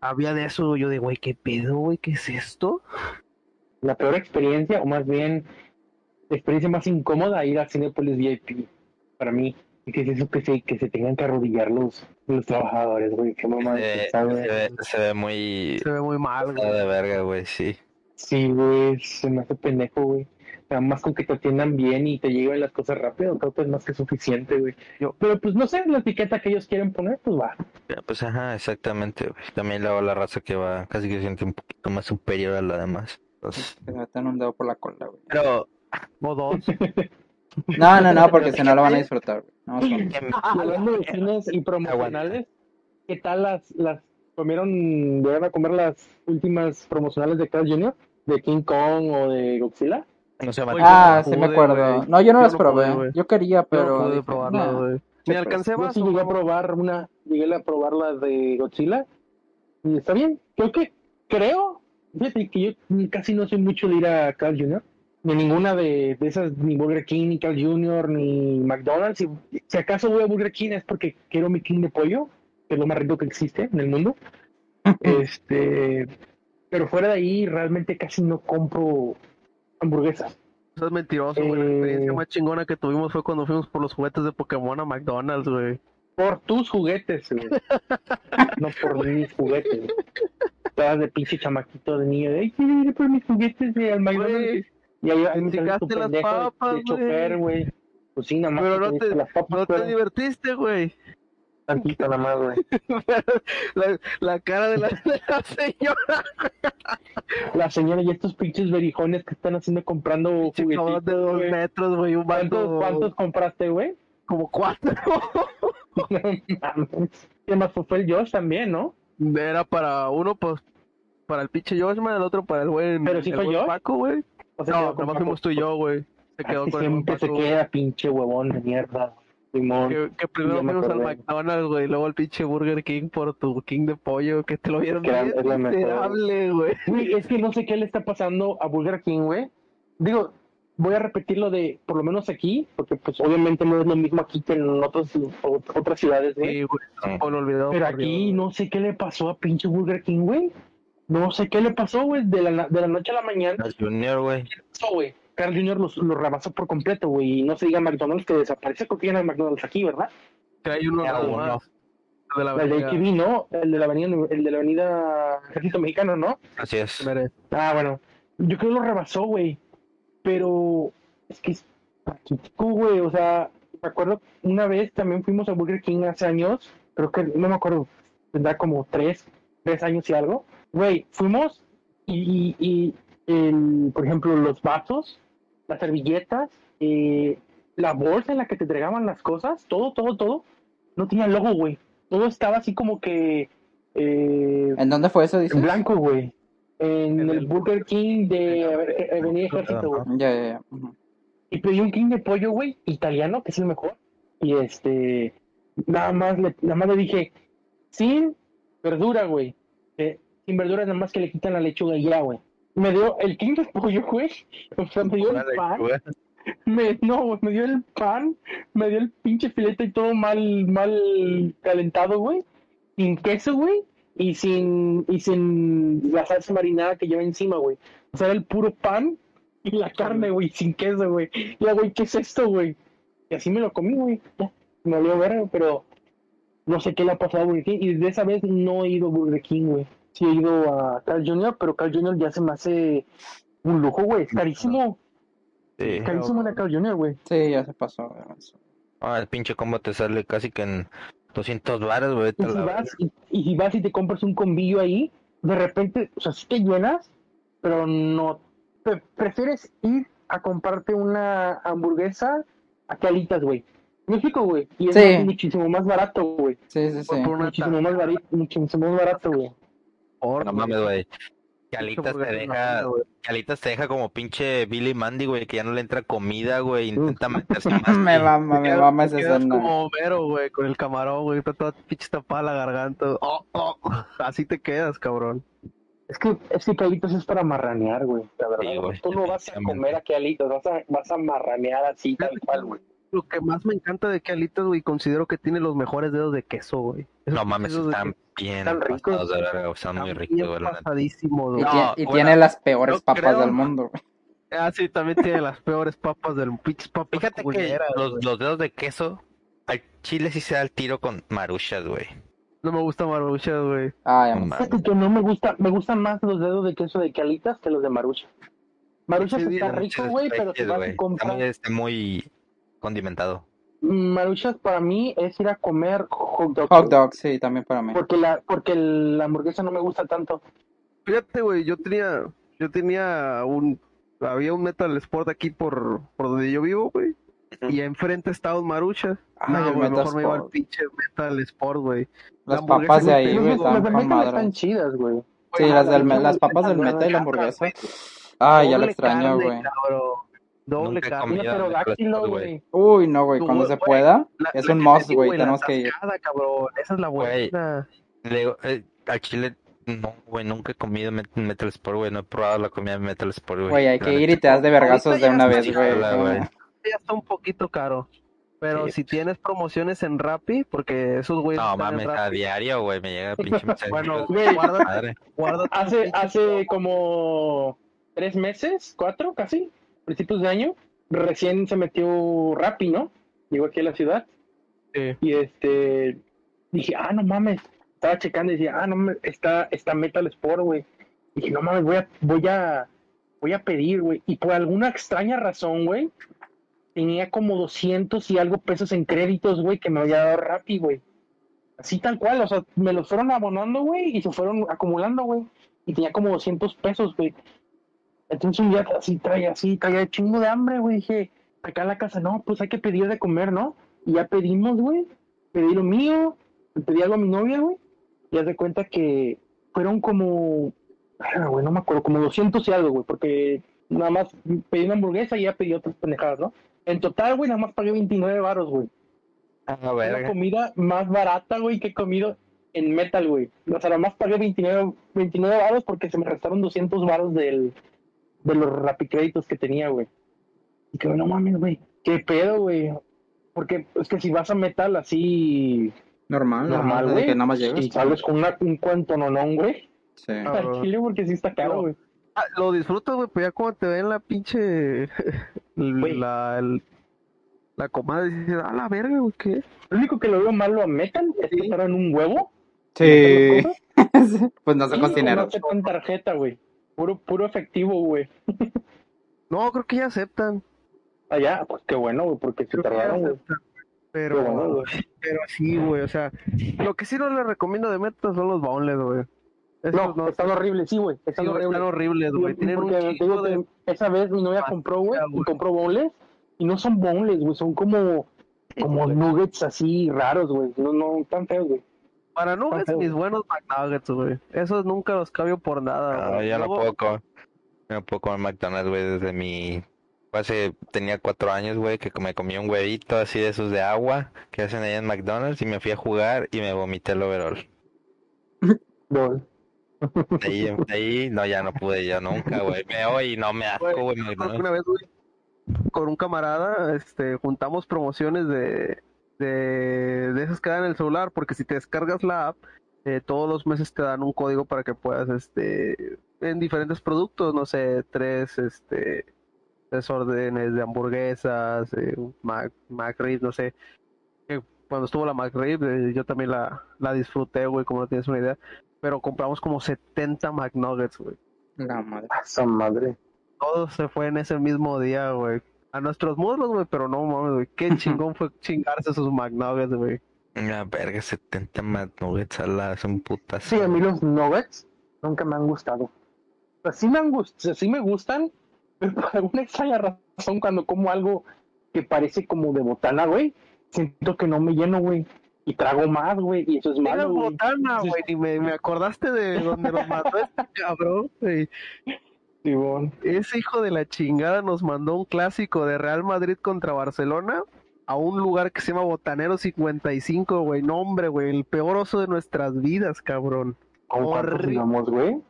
Había de eso, yo de, güey, qué pedo, güey, ¿qué es esto? La peor experiencia, o más bien, la experiencia más incómoda, ir al Cinepolis VIP, para mí. Y que es eso que se, que se tengan que arrodillar los, los trabajadores, güey. Qué mamá güey. se ve, se ve muy Se ve muy mal, güey. de verga, güey, sí. Sí, güey, se me hace pendejo, güey. Nada más con que te atiendan bien y te lleguen las cosas rápido, creo que es más que suficiente, güey. Yo- Pero pues no sé, la etiqueta que ellos quieren poner, pues va. Ya, Pues ajá, exactamente, güey. También luego la raza que va casi que se siente un poquito más superior a la demás. Entonces, Que se meten un dedo por la cola, güey. pero O dos. No, no, no, porque si no lo van a disfrutar, güey. Hablando de cines y promocionales, ¿qué tal las, las comieron, llegaron a comer las últimas promocionales de Carl Jr., de King Kong o de Godzilla? no se llama. Ah, no sí me acuerdo. No, yo no Yo las no pude, probé. Yo quería, Yo no pero pude dije, probarlo, nah. güey. Ni alcancé Yo sí llegué a probar una, llegué a probar la de Godzilla y está bien. Creo que, creo, fíjate que yo casi no soy mucho de ir a Carl Jr., ni ninguna de, de esas, ni Burger King, ni Carl Jr., ni McDonald's. Si, si acaso voy a Burger King es porque quiero mi King de pollo, que es lo más rico que existe en el mundo. este, pero fuera de ahí, realmente casi no compro hamburguesas. Eso es mentiroso, güey. La Eh. experiencia más chingona que tuvimos fue cuando fuimos por los juguetes de Pokémon a McDonald's, güey. Por tus juguetes, güey. no por mis juguetes. Estabas de pinche chamaquito de niño de, ay, quiero ir por mis juguetes de al McDonald's". Güey, Y ahí, ahí me tu las de- papas, de chofer, güey. Pues sí, nada más. Pero no te- las papas, no te pero divertiste, güey. Tantito nada más, güey. la, la cara de la, de la señora. La señora y estos pinches berijones que están haciendo comprando juguetitos, de dos güey. metros, güey. ¿Cuántos, vato ¿Cuántos compraste, güey? como cuatro. No mames. ¿Qué más fue? Fue el Josh también, ¿no? Era para uno, pues, para el pinche Joshman, el otro para el güey. Pero sí fue Josh. Paco, güey. O sea, No, quedó nomás fuimos tú y yo, güey. Se quedó Así con el buen siempre se queda pinche huevón de mierda. Simón. Que, que primero fuimos al. McDonald's, güey, y luego al pinche Burger King por tu King de pollo, que te lo vieron Que bien es la mejor. miserable, güey. Güey, es que no sé qué le está pasando a Burger King, güey. Digo, voy a repetir lo de, por lo menos aquí, porque pues obviamente no es lo mismo aquí que en otros, o- otras ciudades, güey. Sí, güey, lo olvidado. Pero aquí no sé qué le pasó a pinche Burger King, güey. No sé qué le pasó, güey, de la, de la noche a la mañana. Al Junior, güey. pasó, güey. Carl Jr. los- lo rebasó por completo, güey. Y no se diga McDonald's que desaparece, creo que ya no hay McDonald's aquí, ¿verdad? Que hay uno. De la El de. ATV, ¿no? El de la avenida, el de la avenida Ejército Mexicano, ¿no? Así es. Ah, bueno. Yo creo que lo rebasó, güey. Pero es que es paquitico, güey. O sea, me acuerdo una vez también fuimos a Burger King hace años. Creo que no me acuerdo. Tendrá como tres, tres años y algo. Güey, fuimos y, y, y el, por ejemplo, los vasos, las servilletas, eh, la bolsa en la que te entregaban las cosas, todo, todo, todo, no tenía logo, güey. Todo estaba así como que eh, ¿En dónde fue eso, en dices? blanco, güey. En En el el- Burger King de Ave- Avenida Ejército, güey. Ya, ya, ya. Y pedí un king de pollo, güey, italiano, que es el mejor. Y este, nada más le, nada más le dije, sin verdura, güey. Eh, sin verdura, nada más que le quitan la lechuga y ya, güey. Me dio el king de pollo, güey. O sea, me dio el pan. Me, no, me dio el pan, me dio el pinche filete y todo mal, mal calentado, güey. Sin queso, güey. Y sin, y sin la salsa marinada que lleva encima, güey. O sea, era el puro pan y la carne, güey, sin queso, güey. Ya, güey, ¿qué es esto, güey? Y así me lo comí, güey. Me valió ver, pero no sé qué le ha pasado a Burger King. Y desde esa vez no he ido a Burger King, güey. Sí he ido a Carl Jr., pero Carl Jr. ya se me hace un lujo, güey. Es carísimo. Sí. Carísimo la Carl Jr., güey. Sí, ya se pasó. Ah, el pinche combo te sale casi que en 200 baros, güey. Y si vas y, y si vas y te compras un combillo ahí, de repente, o sea, sí te llenas, pero no. Pre- prefieres ir a comprarte una hamburguesa a que alitas, güey. México, güey. Y es Sí. muchísimo más barato, güey. Sí, sí, sí. Por una Muchísimo más, barato, muchísimo más barato, güey. Por, No mames, güey. Calitas te deja, no. Calitas te deja como pinche Billy Mandy, güey, que ya no le entra comida, güey, intenta meterse más. me mama, me mama esa como Homero, güey, con el camarón, güey, está toda pinche tapada la garganta. Oh, oh, así te quedas, cabrón. Es que, es que Calitos es para marranear, güey. La verdad, Sí, güey. Tú no vas a comer a Calitos, vas a, vas a marranear así, tal cual, güey. Lo que más me encanta de Calitas, güey, considero que tiene los mejores dedos de queso, güey. Esos No mames, están bien están ricos. pasados de verga, están muy ricos, bien güey, Y. No, y bueno, tiene las peores papas creo- del mundo. güey. Ah, sí, también tiene las peores papas del pinches papas Fíjate que los, dedos de queso, al chile sí se da el tiro con maruchas, güey. No me gusta Marucha, güey. Mames. Fíjate que no me gusta, me gustan más los dedos de queso de Calitas que los de Marucha. Marucha Sí, está rico, güey, pero vas güey. a comprar está muy condimentado. Maruchas para mí es ir a comer hot dog. Hot dog, sí, también para mí. Porque la, porque la hamburguesa no me gusta tanto. Fíjate, güey, yo tenía, yo tenía un, había un Metal Sport aquí por, por donde yo vivo, güey. Y enfrente estaba un Marucha. Ay, No, el güey, Metal mejor me iba al Sport. pinche Metal Sport, güey. Las la papas de ahí, güey, están con madre. están chidas, güey. Sí, las, la del, las papas del hamburguesa meta y la hamburguesa. güey. Ay, ya la extraño, güey. Doble carne. pterodáctilo, Sport, güey. Uy, no, güey, cuando se pueda, La- es la un must, güey, tenemos que ir. cabrón. Esa es la buena. Le digo, eh, al chile, no, güey, nunca he comido Met- Metal Sport, güey, no he probado la comida de Metal Sport, güey. Güey, hay que ir y te das de vergazos de una vez, güey. Ya está un poquito caro. Pero Sí. si tienes promociones en Rappi, porque esos güeyes No están en mames, a diario, güey, me llega pinche mensaje. Bueno, Güey, guárdate, guárdate Hace, hace como tres meses, cuatro casi, principios de año, recién se metió Rappi, ¿no? Llegó aquí a la ciudad. Sí. Y este, dije, ah, no mames. Estaba checando y decía, ah, no mames, está, está Metal Sport, güey. Dije, no mames, voy a, voy a, voy a pedir, güey. Y por alguna extraña razón, güey, tenía como 200 y algo pesos en créditos, güey, que me había dado Rappi, güey. Así tal cual, o sea, me los fueron abonando, güey, y se fueron acumulando, güey. Y tenía como 200 pesos, güey. Entonces un día así traía, así traía chingo de hambre, güey. Dije, acá en la casa, no, pues hay que pedir de comer, ¿no? Y ya pedimos, güey. Pedí lo mío, le pedí algo a mi novia, güey. Y haz de cuenta que fueron como, ah, güey, no me acuerdo, como 200 y algo, güey, porque nada más pedí una hamburguesa y ya pedí otras pendejadas, ¿no? En total, güey, nada más pagué 29 varos, güey. A Es la comida más barata, güey, que he comido en metal, güey. O sea, nada más pagué 29, 29 varos porque se me restaron 200 varos del, de los rapicréditos que tenía, güey. Y que, no mames, güey, qué pedo, güey. Porque es que si vas a metal así Normal, normal, normal, güey, que nada más llegas. y sales con una, un cuento nonón, güey, Sí. Al chile porque sí está caro, No. güey. Ah, lo disfrutas, güey, pues ya cuando te ven la pinche. Güey. la, el- la comada y dices, ah, la verga, güey, ¿qué? Lo único que lo veo malo a metal es que en un huevo. Sí. pues no soy y cocinero. no aceptan tarjeta, güey. Puro, puro efectivo, güey. No, creo que ya aceptan. Allá, pues qué bueno, güey, porque se Creo ya tardaron, güey. aceptan. Qué bueno, Pero, güey. pero sí, güey, o sea, lo que sí no les recomiendo de metas son los boneless, güey. Esos No, están horribles, sí, güey. Están horribles. están horribles, güey. Sí, Tienen un digo de... esa vez mi novia compró, güey, y compró boneless, y no son boneless, güey, son como, como nuggets así raros, güey. No, no, tan feos, güey. Para nuggets, mis buenos McNuggets, güey. Esos nunca los cambio por nada, No, güey. ya no puedo comer, no puedo comer McDonald's, güey, desde mi... Hace, tenía cuatro años, güey, que me comí un huevito así de esos de agua que hacen ahí en McDonald's y me fui a jugar y me vomité el overall. No. De ahí, de ahí, no, ya no pude, ya nunca, güey. Me voy y no me asco, Güey. Una vez, güey, con un camarada, este, juntamos promociones de, de, de esas que dan en el celular, porque si te descargas la app, eh, todos los meses te dan un código para que puedas, este, en diferentes productos, no sé, tres, este, tres órdenes de hamburguesas, eh, un Mac, McRib, no sé. Eh, Cuando estuvo la McRib, eh, yo también la, la disfruté, güey, como no tienes una idea. Pero compramos como 70 McNuggets, güey. La madre. Esa madre. Todo se fue en ese mismo día, güey. A nuestros muslos, güey, pero no mames, güey. Qué chingón fue chingarse esos McNuggets, güey. Una verga, 70 McNuggets a la, son putas. Sí, a mí los nuggets nunca me han gustado. Pues sí me han gustado, sí me gustan, pero por alguna extraña razón cuando como algo que parece como de botana, güey, siento que no me lleno, güey. Y trago más, güey, y eso es malo, güey. botana, güey, y me, me acordaste de donde nos mató este cabrón, güey. Simón. Ese hijo de la chingada nos mandó un clásico de Real Madrid contra Barcelona a un lugar que se llama Botanero 55, güey. No, hombre, güey, el peor oso de nuestras vidas, cabrón. ¿Cómo cuántos güey?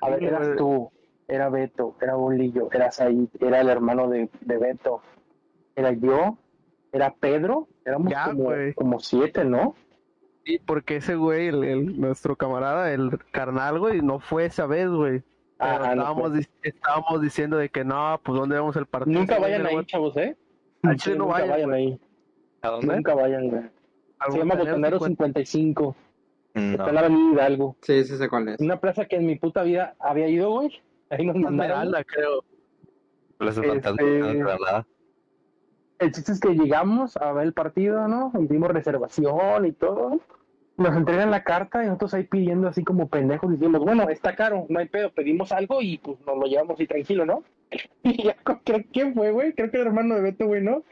A ver, eras tú, era Beto, era Bolillo, era Said, era el hermano de, de Beto, era yo, era Pedro, éramos Ya, como, siete, ¿no? Sí, porque ese güey, el, el- nuestro camarada, el carnal, güey, no fue esa vez, güey. Pero no estábamos, dic- estábamos diciendo de que no, pues ¿dónde vamos el partido? Nunca vayan ahí, chavos, ¿eh? Al Chile no nunca vayan, ahí. ¿A dónde? Nunca vayan, güey. Se llama Botanero 50. 55. Está en No. la Avenida Hidalgo. Sí, sí sé cuál es. Una plaza que en mi puta vida había ido, güey. Ahí nos mandaron. Esmeralda, creo. Plaza Este- no. El chiste es que llegamos a ver el partido, ¿no? Hicimos reservación y todo. Nos entregan la carta y nosotros ahí pidiendo así como pendejos. Decimos, bueno, está caro, no hay pedo, pedimos algo y pues nos lo llevamos así tranquilo, ¿no? Y ya creo que fue, güey, creo que el hermano de Beto, güey, ¿no?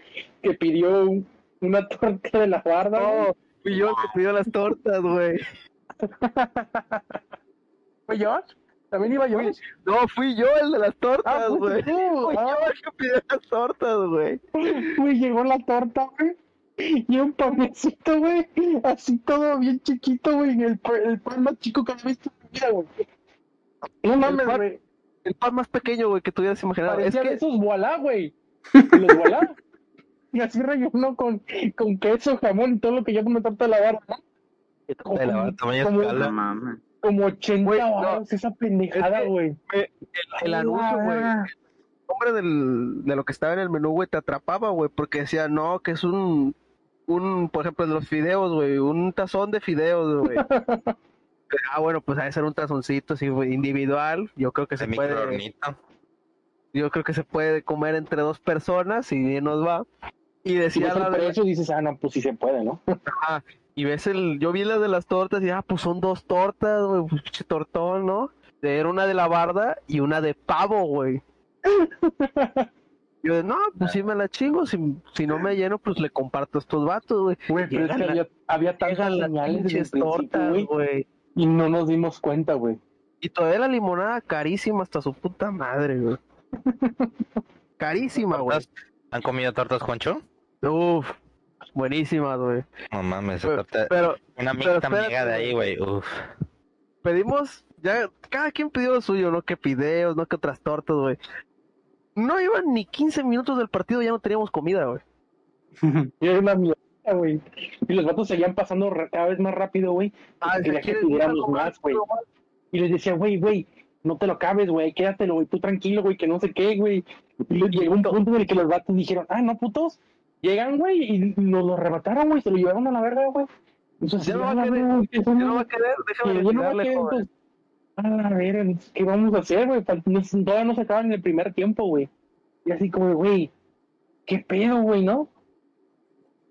Que pidió un- una torta de la barda. No, fui yo que pidió las tortas, güey. ¿Fue Josh? ¿También iba Josh? No, fui yo el de las tortas, Ah, güey. Fui Ah, yo el que pidió las tortas, güey. Güey, llegó la torta, güey. Y un panecito, güey. Así todo bien chiquito, güey. El, el pan más chico que has visto en mi vida, güey. No mames, güey. El pan más pequeño, güey, que tú hubieras imaginado. Es Parecía de que esos voilà, güey. Los voilà. y así relleno con, con queso, jamón y todo lo que lleva una torta de la barra, ¿no? De la tamaño como- escala. mames. Como 80 Güey, no. baros, esa pendejada, Es que- güey. el anuncio, güey. Ah, El nombre del, de lo que estaba en el menú, güey, te atrapaba, güey, porque decía, no, que es un, un, por ejemplo, de los fideos, güey, un tazón de fideos, güey. ah, bueno, pues ha de ser un tazoncito así, güey, individual. Yo creo que se De puede, microornito. yo creo que se puede comer entre dos personas y bien nos va. Y Si decía ves la de- precio dices, ah, no, pues sí se puede, ¿no? Ajá, y ves el, yo vi la de las tortas y ah, pues son dos tortas, güey, pues, pinche tortón, ¿no? Era una de la barda y una de pavo, güey. Yo, no, pues sí me la chingo, si, si no me lleno, pues le comparto a estos vatos, güey. Güey, pero es que la- había, había tantas señales desde tortas, güey, y no nos dimos cuenta, güey. Y todavía la limonada carísima hasta su puta madre, güey. Carísima, güey. ¿Han comido tortas, Juancho? Uf, buenísimas, güey. No mames, esa Pero, torta- pero una mixta amiga de ahí, güey. Uf. pedimos, ya, cada quien pidió lo suyo, no que pideos, no que otras tortas, güey. No iban ni 15 minutos del partido, ya no teníamos comida, güey. Y era una mierda, güey. Y los vatos seguían pasando cada vez más rápido, güey. Ah, Porque quería ¿se que quieren pidiéramos ir a comer? más, güey. Y les decía, güey, güey, no te lo acabes, güey, quédatelo, güey, tú tranquilo, güey, que no sé qué, güey. Y llegó un punto en el que los vatos dijeron, ah, no, putos. Llegan, güey, y nos lo arrebataron, güey, se lo llevaron a la verga, güey. Entonces, Ya no va a "Ah, querer, Ya no- no va a querer, déjame que ya no va a retirarle, querer, joven. entonces, a ver, ¿qué vamos a hacer, güey? Nos- Todavía no se acaban en el primer tiempo, güey. Y así como, güey, ¿qué pedo, güey, no?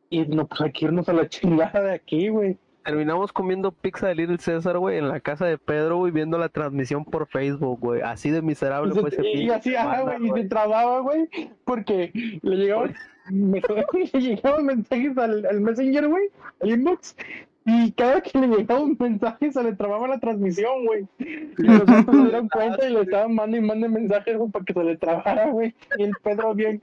Y no, pues hay que irnos a la chingada de aquí, güey. Terminamos comiendo pizza de Little César, güey, en la casa de Pedro, güey, viendo la transmisión por Facebook, güey. Así de miserable Y fue se- ese y pinche así, ajá, güey, y se trababa, güey, porque le llegaban, me- le llegaban mensajes al, al Messenger, güey, al inbox, y cada que le llegaba un mensaje se le trababa la transmisión, güey. Y los otros se dieron cuenta y le estaban mandando y mandando mensajes, güey, para que se le trabara, güey. Y el Pedro bien,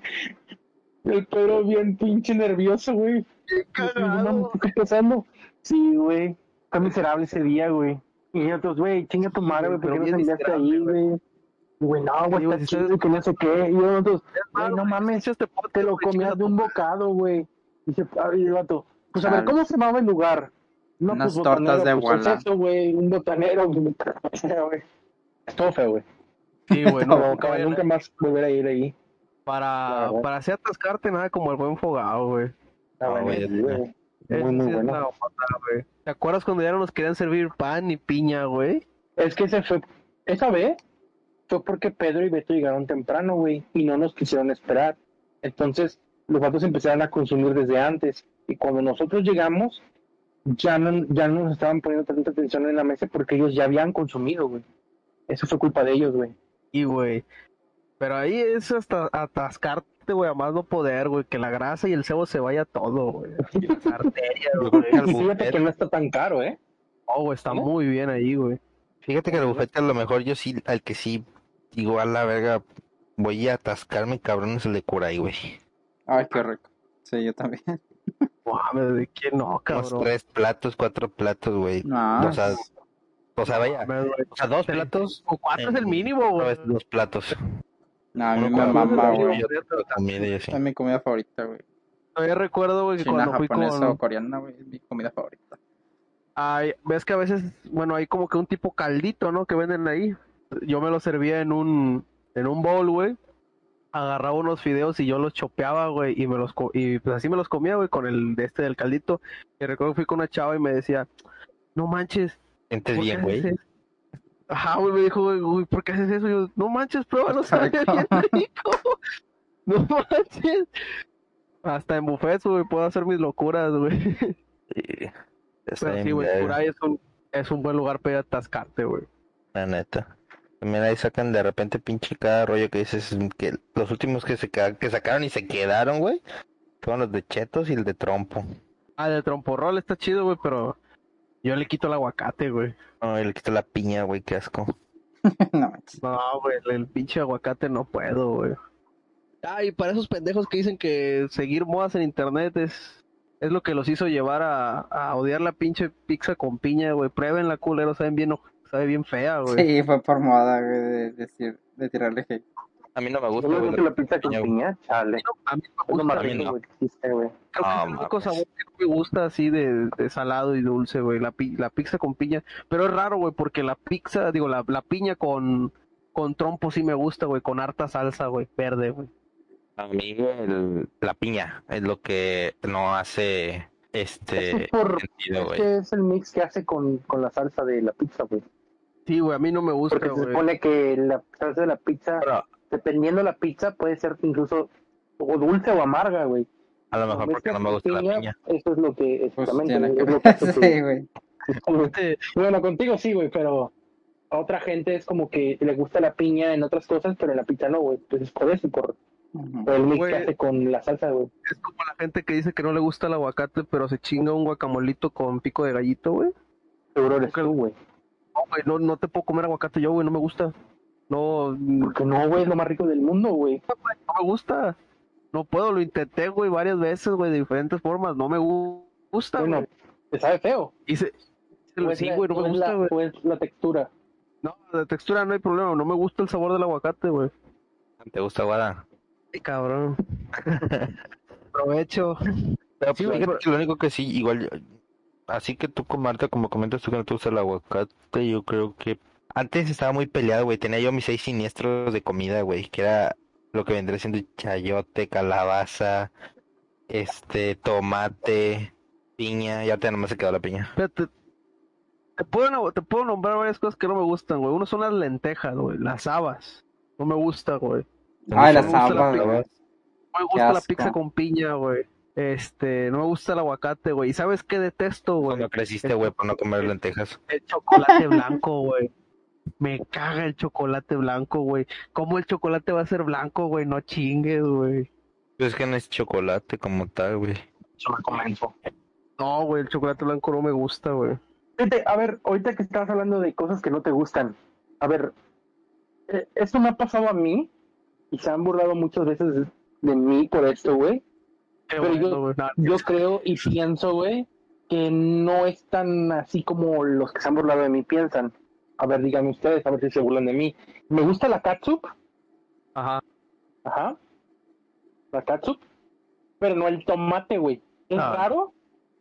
el Pedro bien pinche nervioso, güey. Qué Y yo, no cagado. mames, ¿qué está pasando? Sí, güey. Está miserable ese día, güey. Y nosotros, güey, chinga tu madre, güey, ¿por qué nos enviaste ahí, güey? Y, Güey, no, güey, está chido, que no sé qué. Y nosotros, güey, no mames, este te lo comías de un bocado, güey. Dice, ah, y el vato, pues a ver. ¿cómo se llamaba el lugar? No, Unas pues, tortas botanero, de pues, es eso, güey, un botanero, güey. Estuvo feo, güey. Sí, güey, no, nunca más volver a ir ahí. Para, para así atascarte nada como el buen fogado, güey. Ah. Ese Muy, sí es bueno. ¿Te acuerdas cuando ya no nos querían servir pan ni piña, güey? Es que se fue, esa vez fue porque Pedro y Beto llegaron temprano, güey, y no nos quisieron esperar. Entonces, los vatos empezaron a consumir desde antes. Y cuando nosotros llegamos, ya no, ya no nos estaban poniendo tanta atención en la mesa porque ellos ya habían consumido, güey. Eso fue culpa de ellos, güey. Y, güey. Pero ahí es hasta atascarte, güey, a más no poder, güey. Que la grasa y el cebo se vaya todo, güey. Las arterias, güey. fíjate que no está tan caro, ¿eh? Oh, güey, está muy bien ahí, güey. Fíjate que el bufete a lo mejor yo sí, al que sí, digo a la verga, voy a atascarme cabrón es el de Curay, güey. Ay, qué rico. Sí, yo también. Mames, ¿de quién no, Unos cabrón? tres platos, cuatro platos, güey. No, O sea, o sea, vaya, o sea, dos platos, O cuatro es el mínimo, güey. dos platos. no, a mí me mama, güey. Es mi comida favorita, güey. Todavía recuerdo, güey, que China, cuando fui japonesa con... o coreana, güey, es mi comida favorita. Ay, ves que a veces, bueno, hay como que un tipo caldito, ¿no? Que venden ahí. Yo me lo servía en un, en un bowl, güey. Agarraba unos fideos y yo los chopeaba, güey, y me los co- y pues así me los comía, güey, con el de este del caldito. Y recuerdo que fui con una chava y me decía, no manches, Sientes ¿por qué bien, güey. eso?" Ajá, güey, me dijo, güey, ¿por qué haces eso? Y yo, no manches, pruébalo, sabe bien rico. No manches. Hasta en buffets, güey, puedo hacer mis locuras, güey. Sí, Pero sí, güey, verga, por ahí es un, es un buen lugar para ir a atascarte, güey. La neta. También ahí sacan de repente pinche cada rollo que dices que los últimos que se que sacaron y se quedaron, güey, fueron los de chetos y el de trompo. Ah, de tromporrol está chido, güey, pero yo le quito el aguacate, güey. No, y le quito la piña, güey, qué asco. no güey, el, el pinche aguacate no puedo, güey. Ah, y para esos pendejos que dicen que seguir modas en internet es, es lo que los hizo llevar a, a odiar la pinche pizza con piña, güey. Prueben la culero, saben bien, o- sabe bien fea, güey. Sí, fue por moda, güey, de decir, de tirarle hate. A mí no me gusta, Yo gusta la pizza con piña, chale. A mí Es me gusta, más a mí no. güey, que existe, güey. creo que es el único sabor que no me gusta así de, de salado y dulce, güey. La, pi- la pizza con piña. Pero es raro, güey, porque la pizza, digo, la, la piña con, con trompo sí me gusta, güey, con harta salsa, güey, verde, güey. A mí el- la piña es lo que no hace este Es por- sentido, güey. que es el mix que hace con, con la salsa de la pizza, güey. Sí, güey, a mí no me gusta, Porque se supone que la salsa de la pizza, Pero dependiendo de la pizza, puede ser incluso o dulce o amarga, güey. a lo mejor porque no me gusta la piña. Eso es lo que, Pues exactamente, es lo que Sí, güey. que- Bueno, contigo sí, güey, pero a otra gente es como que le gusta la piña en otras cosas, pero en la pizza no, güey. Entonces por eso, por, por el mix que hace con la salsa, güey. Es como la gente que dice que no le gusta el aguacate, pero se chinga un guacamolito con pico de gallito, güey. Seguro eres tú, güey. No, güey, no, no te puedo comer aguacate yo, güey, no me gusta. No, no Porque no, güey, es lo más rico del mundo, güey. me gusta. No puedo, lo intenté, güey, varias veces, güey, de diferentes formas. No me gu- gusta, Bueno, güey. te sabe feo. Hice- O es Sí, la- güey, no me es gusta, la- güey. o es la textura. No, de textura no hay problema, no me gusta el sabor del aguacate, güey. ¿Te gusta, Guada? Cabrón. Pero Sí, pues, güey, fíjate pero- que lo único que sí, igual, así que tú con Marta, como comentas tú que no te gusta el aguacate, yo creo que antes estaba muy peleado, güey. Tenía yo mis seis siniestros de comida, güey, que era lo que vendría siendo chayote, calabaza, este, tomate, piña, y ahorita nomás se quedó la piña. Fíjate, te puedo, te puedo nombrar varias cosas que no me gustan, güey. Uno son las lentejas, güey, las habas. No me gusta, güey. Ay, No las me gusta la habas, güey. No me gusta la pizza con piña, güey. Este, no me gusta el aguacate, güey. ¿Y sabes qué detesto, güey? Cuando creciste, güey, por no comer lentejas. El chocolate blanco, güey. Me caga el chocolate blanco, güey. ¿Cómo el chocolate va a ser blanco, güey? No chingues, güey. Pues es que no es chocolate como tal, güey. Eso me comento. No, güey, el chocolate blanco no me gusta, güey. Fíjate, a ver, ahorita que estás hablando de cosas que no te gustan, a ver, eh, esto me ha pasado a mí y se han burlado muchas veces de, de mí por esto, güey. Pero bueno, Yo creo y pienso, güey, que no es tan así como los que se han burlado de mí piensan. A ver, díganme ustedes, a ver si se burlan de mí. Me gusta la catsup, Ajá. ajá, la catsup, pero no el tomate, güey. ¿Es Ah. raro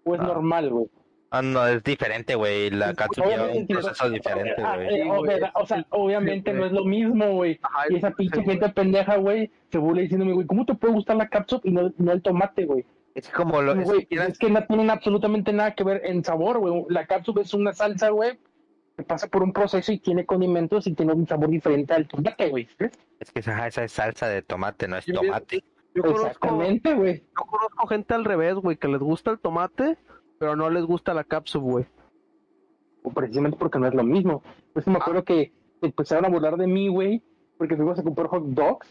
o es Ah. normal, güey? Ah, no, es diferente, güey. La catsup lleva un proceso diferente, Ah, güey. eh, Sí, o, sea, o sea, obviamente Sí, no es lo mismo, güey. Y esa pinche gente pendeja, güey, se burla diciéndome, güey, ¿cómo te puede gustar la catsup y no, no el tomate, güey? Es como lo... que es que no tienen absolutamente nada que ver en sabor, güey. La catsup es una salsa, güey, que pasa por un proceso y tiene condimentos y tiene un sabor diferente al tomate, güey. Es que esa, esa es salsa de tomate, no es Yo- tomate. Yo conozco, Exactamente, güey. yo conozco gente al revés, güey, que les gusta el tomate, pero no les gusta la cápsula, güey. O Precisamente porque no es lo mismo. Pues me acuerdo que empezaron a burlar de mí, güey, porque fuimos a comprar hot dogs.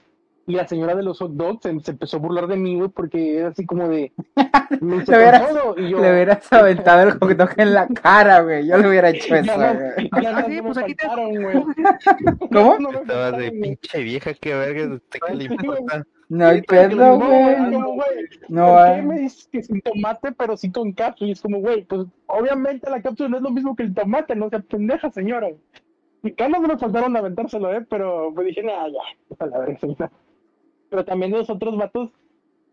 Y la señora de los hot dogs se, se empezó a burlar de mí, güey, porque era así como de. Me Le hubieras- con todo", y yo, Le hubieras aventado el hot dog en la cara, güey. Yo le hubiera hecho eso, güey. Ah, sí, pues aquí te-. ¿Cómo? Estabas de pinche vieja, qué verga, ¿usted qué le importa? No hay pedo, no, güey, No ¿Por qué hay. me dices que sin tomate, pero sí con cápsula? Y es como, güey, pues obviamente la cápsula no es lo mismo que el tomate, no sea pendeja, señora. Y ganas no me faltaron aventárselo, ¿eh? Pero pues dije, nada, ya, a la verga. Pero también los otros vatos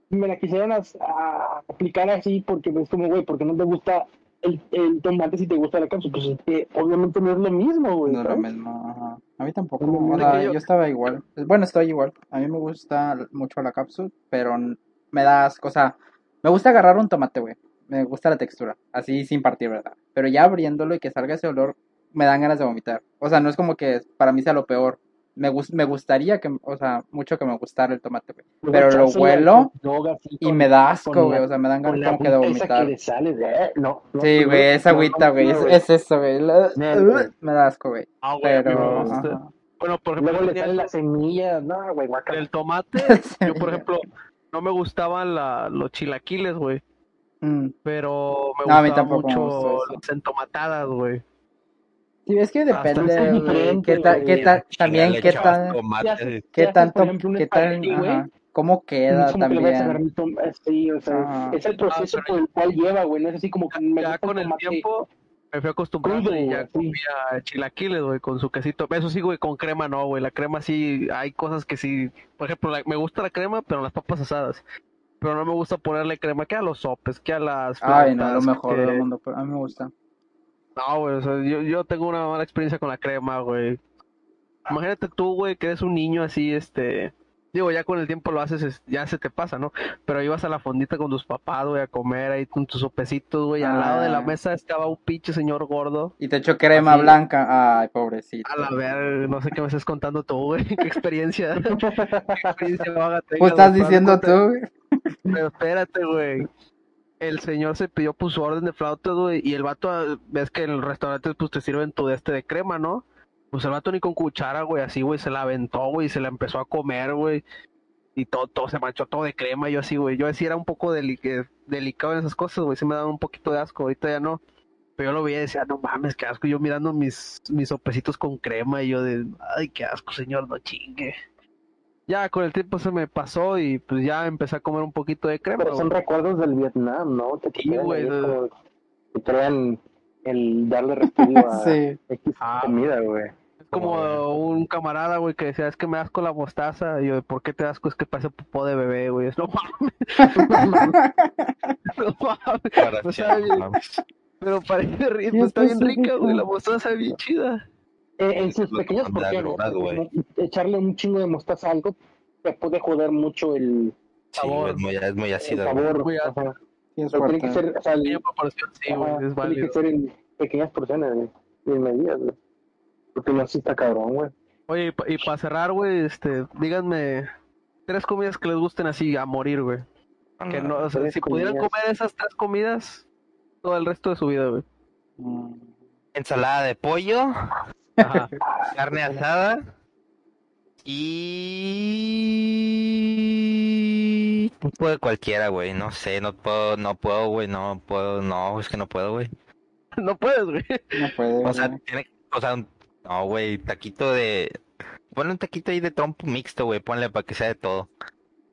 me la quisieron as- a- aplicar así porque es como, güey, porque no te gusta el, el tomate si te gusta la cápsula. Pues es que obviamente no es lo mismo, güey. No es lo mismo, ajá. A mí tampoco. No, O sea, yo... yo- estaba igual. Bueno, estoy igual. A mí me gusta mucho la cápsula, pero me da asco. O sea, me gusta agarrar un tomate, güey. Me gusta la textura. Así sin partir, ¿verdad? Pero ya abriéndolo y que salga ese olor, me dan ganas de vomitar. O sea, no es como que para mí sea lo peor. Me, gus- me gustaría que, o sea, mucho que me gustara el tomate, güey. Pero lo huelo Y me da asco, güey. O sea, me dan ganas como que de agüita esa vomitar. que le sale de, eh, no, no, Sí, no, güey, esa agüita, no, güey. no, Es, es eso, güey. Me da asco, güey. Ah, güey, Pero. me gusta. ajá. Bueno, por ejemplo, Luego le tenía sale eso la semilla, no, güey, del tomate. Yo, por ejemplo, no me gustaban la, los chilaquiles, güey. Mm. Pero me gustaban tampoco me mucho eso. las entomatadas, güey. Sí, es que depende, güey. ¿Qué, ta- qué ta- también qué tomate. ¿Qué tanto, qué ajá, cómo queda que también. Sí, o sea, Ajá. es el proceso Ah, por el cual lleva, güey, no es así como que me Ya gusta con el tiempo me fui acostumbrando crudo, y ya comía chilaquiles, güey, con su quesito. Eso sí, güey, con crema no, güey. La crema sí, hay cosas que sí. Por ejemplo, la- me gusta la crema, pero las papas asadas. Pero no me gusta ponerle crema que a los sopes, que a las Ay, no, lo mejor que- del mundo, pero a mí me gusta. No, güey, o sea, yo, yo tengo una mala experiencia con la crema, güey. Imagínate tú, güey, que eres un niño así, este... Digo, ya con el tiempo lo haces, es- ya se te pasa, ¿no? Pero ibas a la fondita con tus papás, güey, a comer ahí con tus sopecitos, güey. Al lado de la Ah. mesa estaba un pinche señor gordo. Y te echo crema Así. blanca. Ay, pobrecito. A la ver, no sé qué me estás contando tú, güey. ¿Qué experiencia? ¿Qué experiencia vaga tengas, ¿Cómo estás diciendo tú, güey? Pero espérate, güey. El señor se pidió pues su orden de flautas, güey, y el vato, ah, ves que en el restaurante pues te sirven tu de este de crema, ¿no? Pues el vato ni con cuchara, güey, así, güey, se la aventó, güey, y se la empezó a comer, güey. Y todo, todo se manchó todo de crema, yo así, güey. Yo así era un poco eh, delicado en esas cosas, güey, sí me daba un poquito de asco, ahorita ya no. Pero yo lo veía y decía, no mames, qué asco. Yo mirando mis, mis sopecitos con crema y yo de, ay, qué asco, señor, no chingue. Ya con el tiempo se me pasó y pues ya empecé a comer un poquito de crema, Pero son güey. recuerdos del Vietnam, ¿no? Te Sí, güey, como- Te crean el darle repudio a Sí. X Ah, comida, güey. Es como un camarada, güey, que decía, es que me das con la mostaza. Y yo, ¿por qué te das con? Es que parece popó de bebé, güey. Es, no mames, no mames. Para O que- sea, bien- mames. Pero parece rico, está bien rica, güey. rico. La mostaza es bien chida. Eh, en sus de porciones, echarle un chingo de mostaza a algo te puede joder mucho el, Sí, sabor. es muy, es muy el ácido. sabor. Muy ácido. Tiene que ser, o sea, el- Pequeña proporción, sí, ajá, güey, es tiene válido. que ser en pequeñas porciones, güey, y en medidas, güey. Porque no, sí está cabrón, güey. Oye, y, para cerrar, güey, este, díganme tres comidas que les gusten así a morir, güey. Que no, o sea, tres si pudieran comer esas tres comidas todo el resto de su vida, güey. Mm. Ensalada de pollo, Ajá. carne asada y un poco de cualquiera, güey. No sé, no puedo, no puedo, güey, no puedo, no, es que no puedo, güey. no puedes, güey. No puede, O sea, tiene, o sea, no, güey, taquito de, ponle un taquito ahí de trompo mixto, güey, ponle para que sea de todo.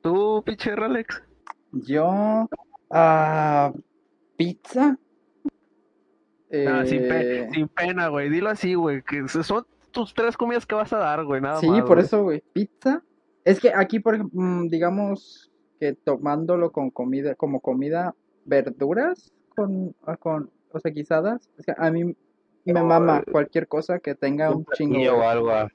Tú, pinche Rolex. Yo. Ah. pizza. Ah, sin, pe- Eh, sin pena, güey. Dilo así, güey. Que son tus tres comidas que vas a dar, güey. Nada Sí, más. por güey. eso, güey. Pizza. Es que aquí, por ejemplo, mm, digamos que tomándolo con comida, como comida, verduras con, ah, con, o sea, guisadas. Es que a mí me mama cualquier cosa que tenga un chingo. Y o algo, ah,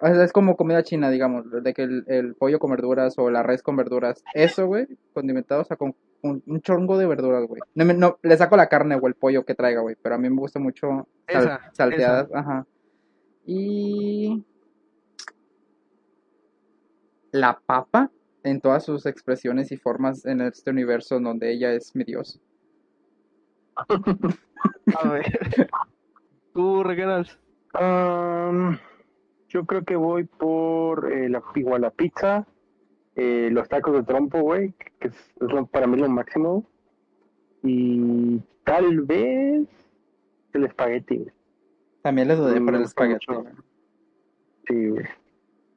O sea, es como comida china, digamos, de que el, el pollo con verduras o la res con verduras. Eso, güey, condimentado, o sea, con un, un chongo de verduras, güey. No, le saco la carne o el pollo que traiga, güey, pero a mí me gusta mucho sal- Esa, salteadas, ajá. Y la papa en todas sus expresiones y formas en este universo en donde ella es mi dios. A ver. Tú, Reganals. Um, Yo creo que voy por eh, la, igual la pizza, eh, los tacos de trompo, güey, que es, es lo- para mí lo máximo. Y tal vez el espagueti, güey. También le dudé Mm, por el espagueti. mucho. güey. Sí, güey.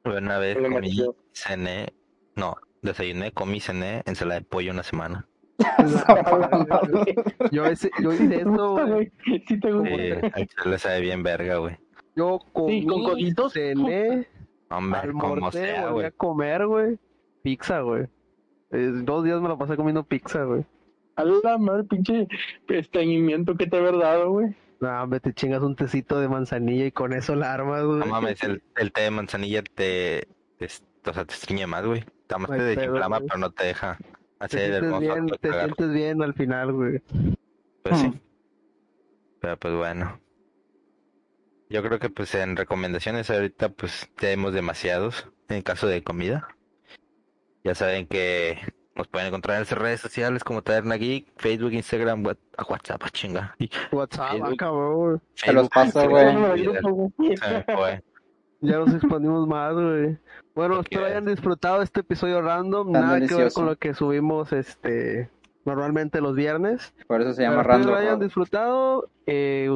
Una vez comí, cené, no, desayuné, comí, cené ensalada de pollo una semana. Yo, ese, yo hice ¿Te esto, gusta, güey. güey? Sí te gusta. Sí, chile sabe bien verga, güey. Yo comí, con coditos. cené, Hombre, como almorcé, sea, volví a güey. comer, güey. Pizza, güey. Eh, dos días me la pasé comiendo pizza, güey. A la madre, pinche estreñimiento que te haber dado, güey. Nah, hombre, te chingas un tecito de manzanilla y con eso la armas, güey. No mames, el, el té de manzanilla te, te, o sea, te estriñe más, güey. Más No te desinflama, güey. pero no te deja te hacer el sientes hermoso bien, te cagar. sientes bien al final, güey. Pues sí. Hmm. Pero pues bueno. Yo creo que pues en recomendaciones ahorita pues tenemos demasiados en caso de comida. Ya saben que nos pueden encontrar en nuestras redes sociales como Taberna Geek, Facebook, Instagram, What- ah, WhatsApp, ah, chinga. WhatsApp, ah, Facebook. cabrón. Te los Facebook, güey. Se. Ya nos expandimos más, güey. Bueno, Ok. espero hayan disfrutado este episodio random. Tan Nada que ver con lo que subimos este normalmente los viernes. Por eso se llama espero Random. lo hayan disfrutado. Eh,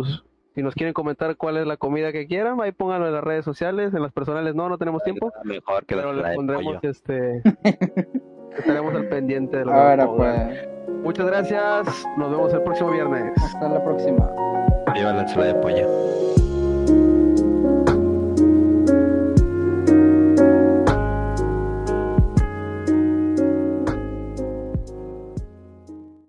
si nos quieren comentar cuál es la comida que quieran, ahí pónganlo en las redes sociales. En las personales no, no tenemos tiempo. Mejor que la Pero les de pondremos pollo. este. estaremos al pendiente de que Ahora pues, Muchas gracias. Nos vemos el próximo viernes. hasta la próxima. Viva la ensalada de pollo.